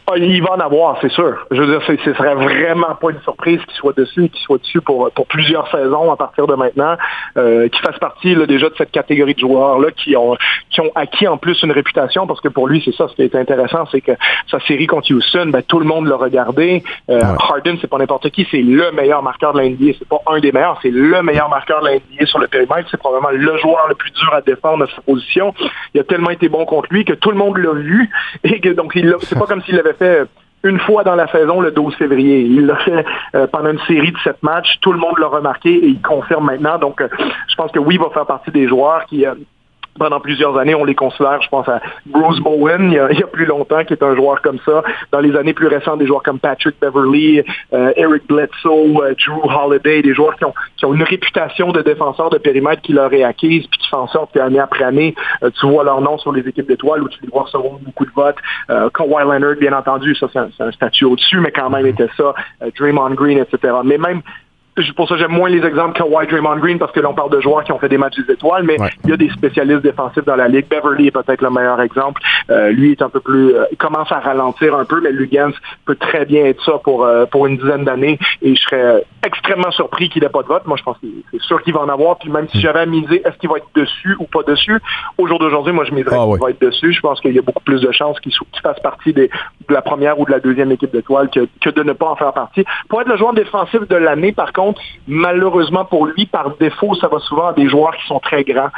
Ah, il va en avoir, c'est sûr. Je veux dire, ce serait vraiment pas une surprise qu'il soit dessus, qu'il soit dessus pour, pour plusieurs saisons à partir de maintenant, euh, qu'il fasse partie là, déjà de cette catégorie de joueurs-là qui ont, qui ont acquis en plus une réputation, parce que pour lui, c'est ça, ce qui est intéressant, c'est que sa série contre Houston, ben, tout le monde l'a regardé. Euh, Harden, c'est pas n'importe qui, c'est le meilleur marqueur de l'NBA. C'est pas un des meilleurs, c'est le meilleur marqueur de l'NBA sur le périmètre. C'est probablement le joueur le plus dur à défendre à sa position. Il a tellement été bon contre lui que tout le monde l'a vu. Et que, donc, c'est pas comme s'il l'avait fait une fois dans la saison le 12 février. Il l'a fait euh, pendant une série de sept matchs. Tout le monde l'a remarqué et il confirme maintenant. Donc, euh, je pense que oui, il va faire partie des joueurs qui, euh, pendant plusieurs années, on les considère, je pense à Bruce Bowen, il y, a, plus longtemps, qui est un joueur comme ça. Dans les années plus récentes, des joueurs comme Patrick Beverly, euh, Eric Bledsoe, euh, Drew Holiday, des joueurs qui ont, qui ont une réputation de défenseurs de périmètre qui leur est acquise, puis qui font en sorte qu'année après année, euh, tu vois leur nom sur les équipes d'étoiles où tu les vois recevoir beaucoup de votes. Kawhi Leonard, bien entendu, ça c'est un, un, statut au-dessus, mais quand même était ça. Draymond Green, etc. Mais même pour ça, j'aime moins les exemples Kawhi Draymond Green parce que l'on parle de joueurs qui ont fait des matchs des étoiles, mais il y a des spécialistes défensifs dans la ligue. Beverly est peut-être le meilleur exemple. Euh, lui est un peu plus, euh, commence à ralentir un peu, mais Lugans peut très bien être ça pour euh, pour une dizaine d'années. Et je serais extrêmement surpris qu'il n'ait pas de vote. Moi, je pense que c'est sûr qu'il va en avoir. Puis même si hmm. j'avais à miser, est-ce qu'il va être dessus ou pas dessus? Au jour d'aujourd'hui, moi, je miserais ah qu'il va être dessus. Je pense qu'il y a beaucoup plus de chances qu'il fasse partie des, de la première ou de la deuxième équipe d'étoiles que, que de ne pas en faire partie. Pour être le joueur défensif de l'année, par contre malheureusement pour lui, par défaut, ça va souvent à des joueurs qui sont très grands.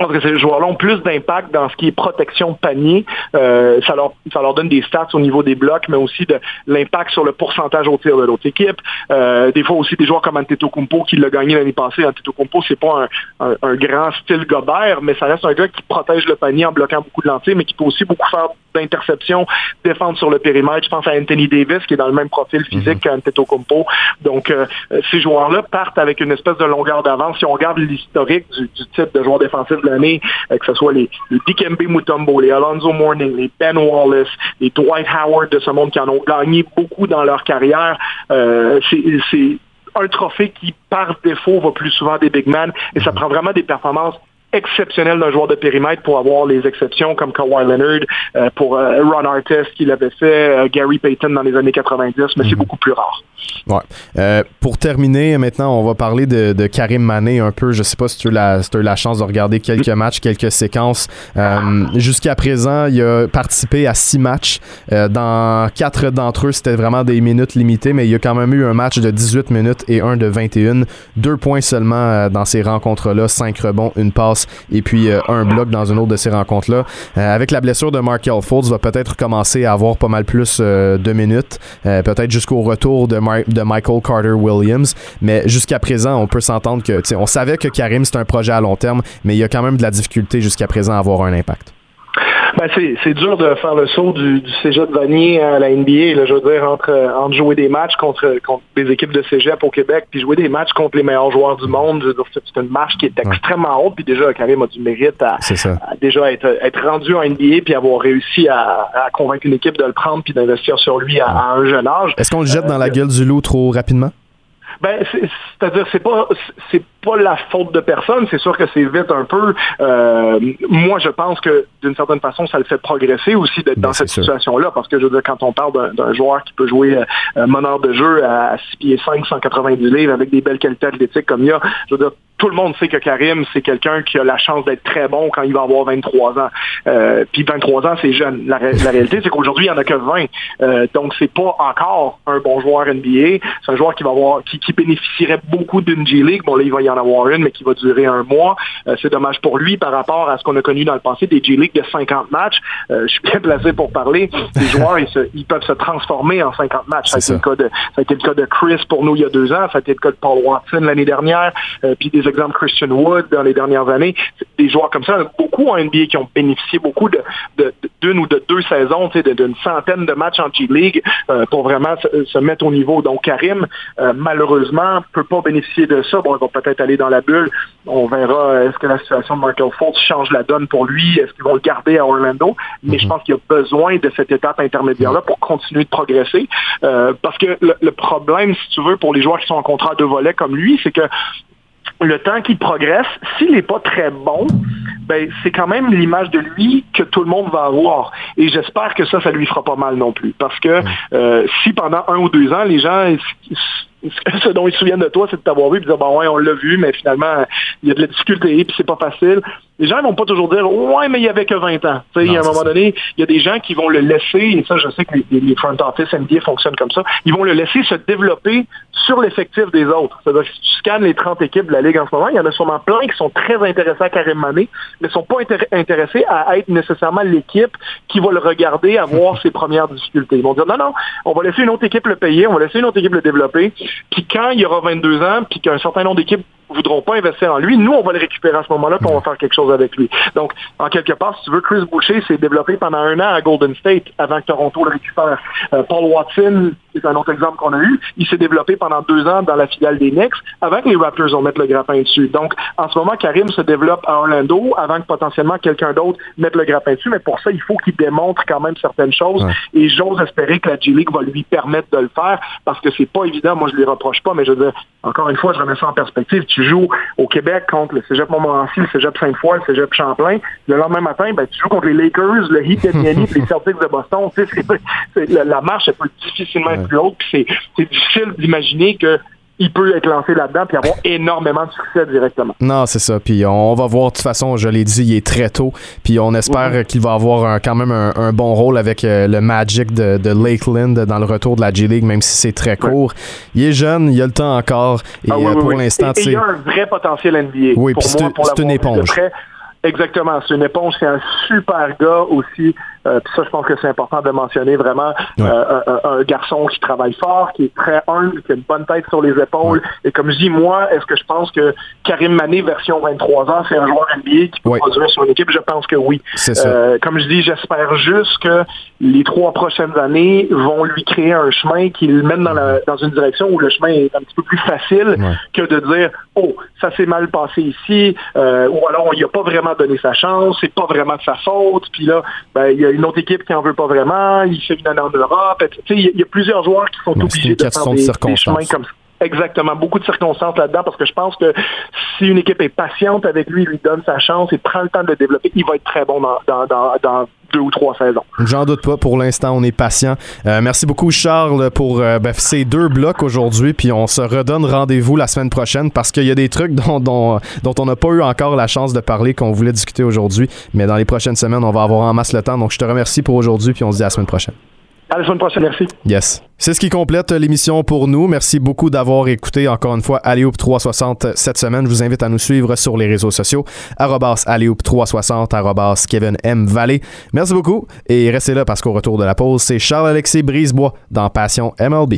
Je pense que ces joueurs-là ont plus d'impact dans ce qui est protection panier. Euh, ça, leur, ça leur donne des stats au niveau des blocs, mais aussi de l'impact sur le pourcentage au tir de l'autre équipe. Euh, des fois aussi des joueurs comme Antetokounmpo qui l'a gagné l'année passée. Antetokounmpo, c'est pas un, un, grand style Gobert, mais ça reste un gars qui protège le panier en bloquant beaucoup de lancers, mais qui peut aussi beaucoup faire d'interceptions, défendre sur le périmètre. Je pense à Anthony Davis qui est dans le même profil physique mm -hmm. Donc euh, ces joueurs-là partent avec une espèce de longueur d'avance. Si on regarde l'historique du, du type de joueur défensif l'année, euh, que ce soit les, les Dikembe Mutombo, les Alonzo Mourning, les Ben Wallace, les Dwight Howard de ce monde qui en ont gagné beaucoup dans leur carrière. Euh, c'est un trophée qui, par défaut, va plus souvent des big men et ça prend vraiment des performances exceptionnel d'un joueur de périmètre pour avoir les exceptions comme Kawhi Leonard, euh, pour euh, Ron Artest qui l'avait fait, euh, Gary Payton dans les années 90, mais c'est mhm. beaucoup plus rare. Ouais. pour terminer, maintenant, on va parler de, Karim Mané un peu. Je sais pas si tu, as la, si tu as eu la chance de regarder quelques matchs, quelques séquences. Jusqu'à présent, il a participé à six matchs. dans quatre d'entre eux, c'était vraiment des minutes limitées, mais il y a quand même eu un match de 18 minutes et un de 21. Deux points seulement dans ces rencontres-là, cinq rebonds, une passe et puis euh, un bloc dans une autre de ces rencontres-là. Euh, avec la blessure de Markel Fultz, va peut-être commencer à avoir pas mal plus euh, de minutes, peut-être jusqu'au retour de, de Michael Carter Williams. Mais jusqu'à présent, on peut s'entendre que, on savait que Karim c'est un projet à long terme, mais il y a quand même de la difficulté jusqu'à présent à avoir un impact. Ben, c'est dur de faire le saut du, du cégep de Vanier à la NBA. Là, je veux dire, entre, entre jouer des matchs contre, contre des équipes de cégep au Québec, puis jouer des matchs contre les meilleurs joueurs du monde. C'est une marche qui est extrêmement haute. Puis déjà, Karim a du mérite à, déjà être, être rendu en NBA puis avoir réussi à, à, convaincre une équipe de le prendre puis d'investir sur lui à, un jeune âge. Est-ce qu'on le jette dans la euh, gueule du loup trop rapidement? Ben, c'est-à-dire, c'est pas, c'est pas la faute de personne. C'est sûr que c'est vite un peu. Euh, moi, je pense que d'une certaine façon, ça le fait progresser aussi d'être dans ben, cette situation-là, parce que je veux dire, quand on parle d'un joueur qui peut jouer euh, meneur de jeu à 6 pieds 5, 190 livres avec des belles qualités athlétiques comme il y a, je veux dire, tout le monde sait que Karim, c'est quelqu'un qui a la chance d'être très bon quand il va avoir 23 ans. Euh, puis 23 ans, c'est jeune. La, réalité, c'est qu'aujourd'hui, il n'y en a que 20. Euh, donc, c'est pas encore un bon joueur NBA. C'est un joueur qui va avoir, qui, qui bénéficierait beaucoup d'une G-League. Bon, là, il va y en avoir une, mais qui va durer un mois. Euh, c'est dommage pour lui par rapport à ce qu'on a connu dans le passé, des G-League de 50 matchs. Euh, je suis bien placé pour parler. Les joueurs, ils, se, ils, peuvent se transformer en 50 matchs. Ça a, été Le cas de, ça a été le cas de Chris pour nous il y a deux ans. Ça a été le cas de Paul Watson l'année dernière. Euh, puis des exemples Christian Wood dans les dernières années. Des joueurs comme ça, beaucoup en NBA qui ont bénéficié beaucoup de, d'une ou de deux saisons, d'une centaine de matchs en G-League pour vraiment se, mettre au niveau. Donc Karim, malheureusement, peut pas bénéficier de ça. Bon, il va peut-être aller dans la bulle. On verra euh, est-ce que la situation de Michael Fultz change la donne pour lui? Est-ce qu'ils vont le garder à Orlando? Mais je mhm. pense qu'il y a besoin de cette étape intermédiaire-là pour continuer de progresser. parce que le, le, problème, si tu veux, pour les joueurs qui sont en contrat de volet comme lui, c'est que le temps qu'il progresse, s'il n'est pas très bon, ben c'est quand même l'image de lui que tout le monde va avoir. Et j'espère que ça, ça lui fera pas mal non plus. Parce que euh, si pendant un ou deux ans, les gens ce dont ils se souviennent de toi, c'est de t'avoir vu et de dire bon ouais, on l'a vu, mais finalement, il y a de la difficulté, puis c'est pas facile les gens ne vont pas toujours dire Ouais, mais il y avait que 20 ans. à un moment donné, il y a des gens qui vont le laisser, et ça, je sais que les, front office NBA fonctionnent comme ça, ils vont le laisser se développer sur l'effectif des autres. C'est-à-dire si tu scannes les 30 équipes de la Ligue en ce moment, il y en a sûrement plein qui sont très intéressés à Karim Mané, mais ne sont pas intéressés à être nécessairement l'équipe qui va le regarder avoir ses premières difficultés. Ils vont dire non, non, on va laisser une autre équipe le payer, on va laisser une autre équipe le développer, puis quand il y aura 22 ans, puis qu'un certain nombre d'équipes voudront pas investir en lui. Nous, on va le récupérer à ce moment-là, puis on va faire quelque chose avec lui. Donc, en quelque part, si tu veux, Chris Boucher s'est développé pendant un an à Golden State avant que Toronto le récupère. Euh, Paul Watson, c'est un autre exemple qu'on a eu, il s'est développé pendant deux ans dans la filiale des Knicks avant que les Raptors en mettent le grappin dessus. Donc, en ce moment, Karim se développe à Orlando avant que potentiellement quelqu'un d'autre mette le grappin dessus, mais pour ça, il faut qu'il démontre quand même certaines choses et j'ose espérer que la G-League va lui permettre de le faire parce que c'est pas évident. Moi, je lui reproche pas, mais je veux dire, encore une fois, je remets ça en perspective. Tu joues au Québec contre le Cégep Montmorency, le Cégep Sainte-Foy, le Cégep Champlain. Le lendemain matin, ben, tu joues contre les Lakers, le Heat de Miami, les Celtics de Boston. Tu sais, la, marche, elle peut difficilement plus haute. C'est difficile d'imaginer que il peut être lancé là-dedans puis avoir énormément de succès directement. Non, c'est ça. Puis on va voir, de toute façon, je l'ai dit, il est très tôt. Puis on espère qu'il va avoir quand même un, bon rôle avec le Magic de, Lakeland dans le retour de la G-League, même si c'est très court. Il est jeune, il a le temps encore. Et ah pour l'instant, il y a un vrai potentiel NBA. Oui, puis c'est une éponge. Exactement, c'est une éponge, c'est un super gars aussi. Euh, ça, je pense que c'est important de mentionner vraiment euh, un, garçon qui travaille fort, qui est très humble, qui a une bonne tête sur les épaules. Et comme je dis, moi, est-ce que je pense que Karim Mané, version 23 ans, c'est un joueur NBA qui peut produire sur une équipe? Je pense que oui. Euh, comme je dis, j'espère juste que les trois prochaines années vont lui créer un chemin qui le mène dans, la, dans une direction où le chemin est un petit peu plus facile que de dire, oh, ça s'est mal passé ici, ou alors il n'a pas vraiment donné sa chance, c'est pas vraiment de sa faute, puis là, ben, il y a une autre équipe qui en veut pas vraiment, il fait une année en Europe. Il y, a plusieurs joueurs qui sont obligés de faire des, chemins comme ça. Exactement, beaucoup de circonstances là-dedans parce que je pense que si une équipe est patiente avec lui, lui donne sa chance et prend le temps de le développer, il va être très bon dans, deux ou trois saisons. J'en doute pas. Pour l'instant, on est patient. Euh, merci beaucoup, Charles, pour euh, ben, ces deux blocs aujourd'hui. Puis on se redonne rendez-vous la semaine prochaine parce qu'il y a des trucs dont, dont, on n'a pas eu encore la chance de parler qu'on voulait discuter aujourd'hui. Mais dans les prochaines semaines, on va avoir en masse le temps. Donc je te remercie pour aujourd'hui. Puis on se dit à la semaine prochaine. À la semaine prochaine, merci. Yes. C'est ce qui complète l'émission pour nous. Merci beaucoup d'avoir écouté encore une fois Alioub 360 cette semaine. Je vous invite à nous suivre sur les réseaux sociaux. Alioub 360, Kevin M. Valley. Merci beaucoup et restez là parce qu'au retour de la pause, c'est Charles-Alexis Brisebois dans Passion MLB.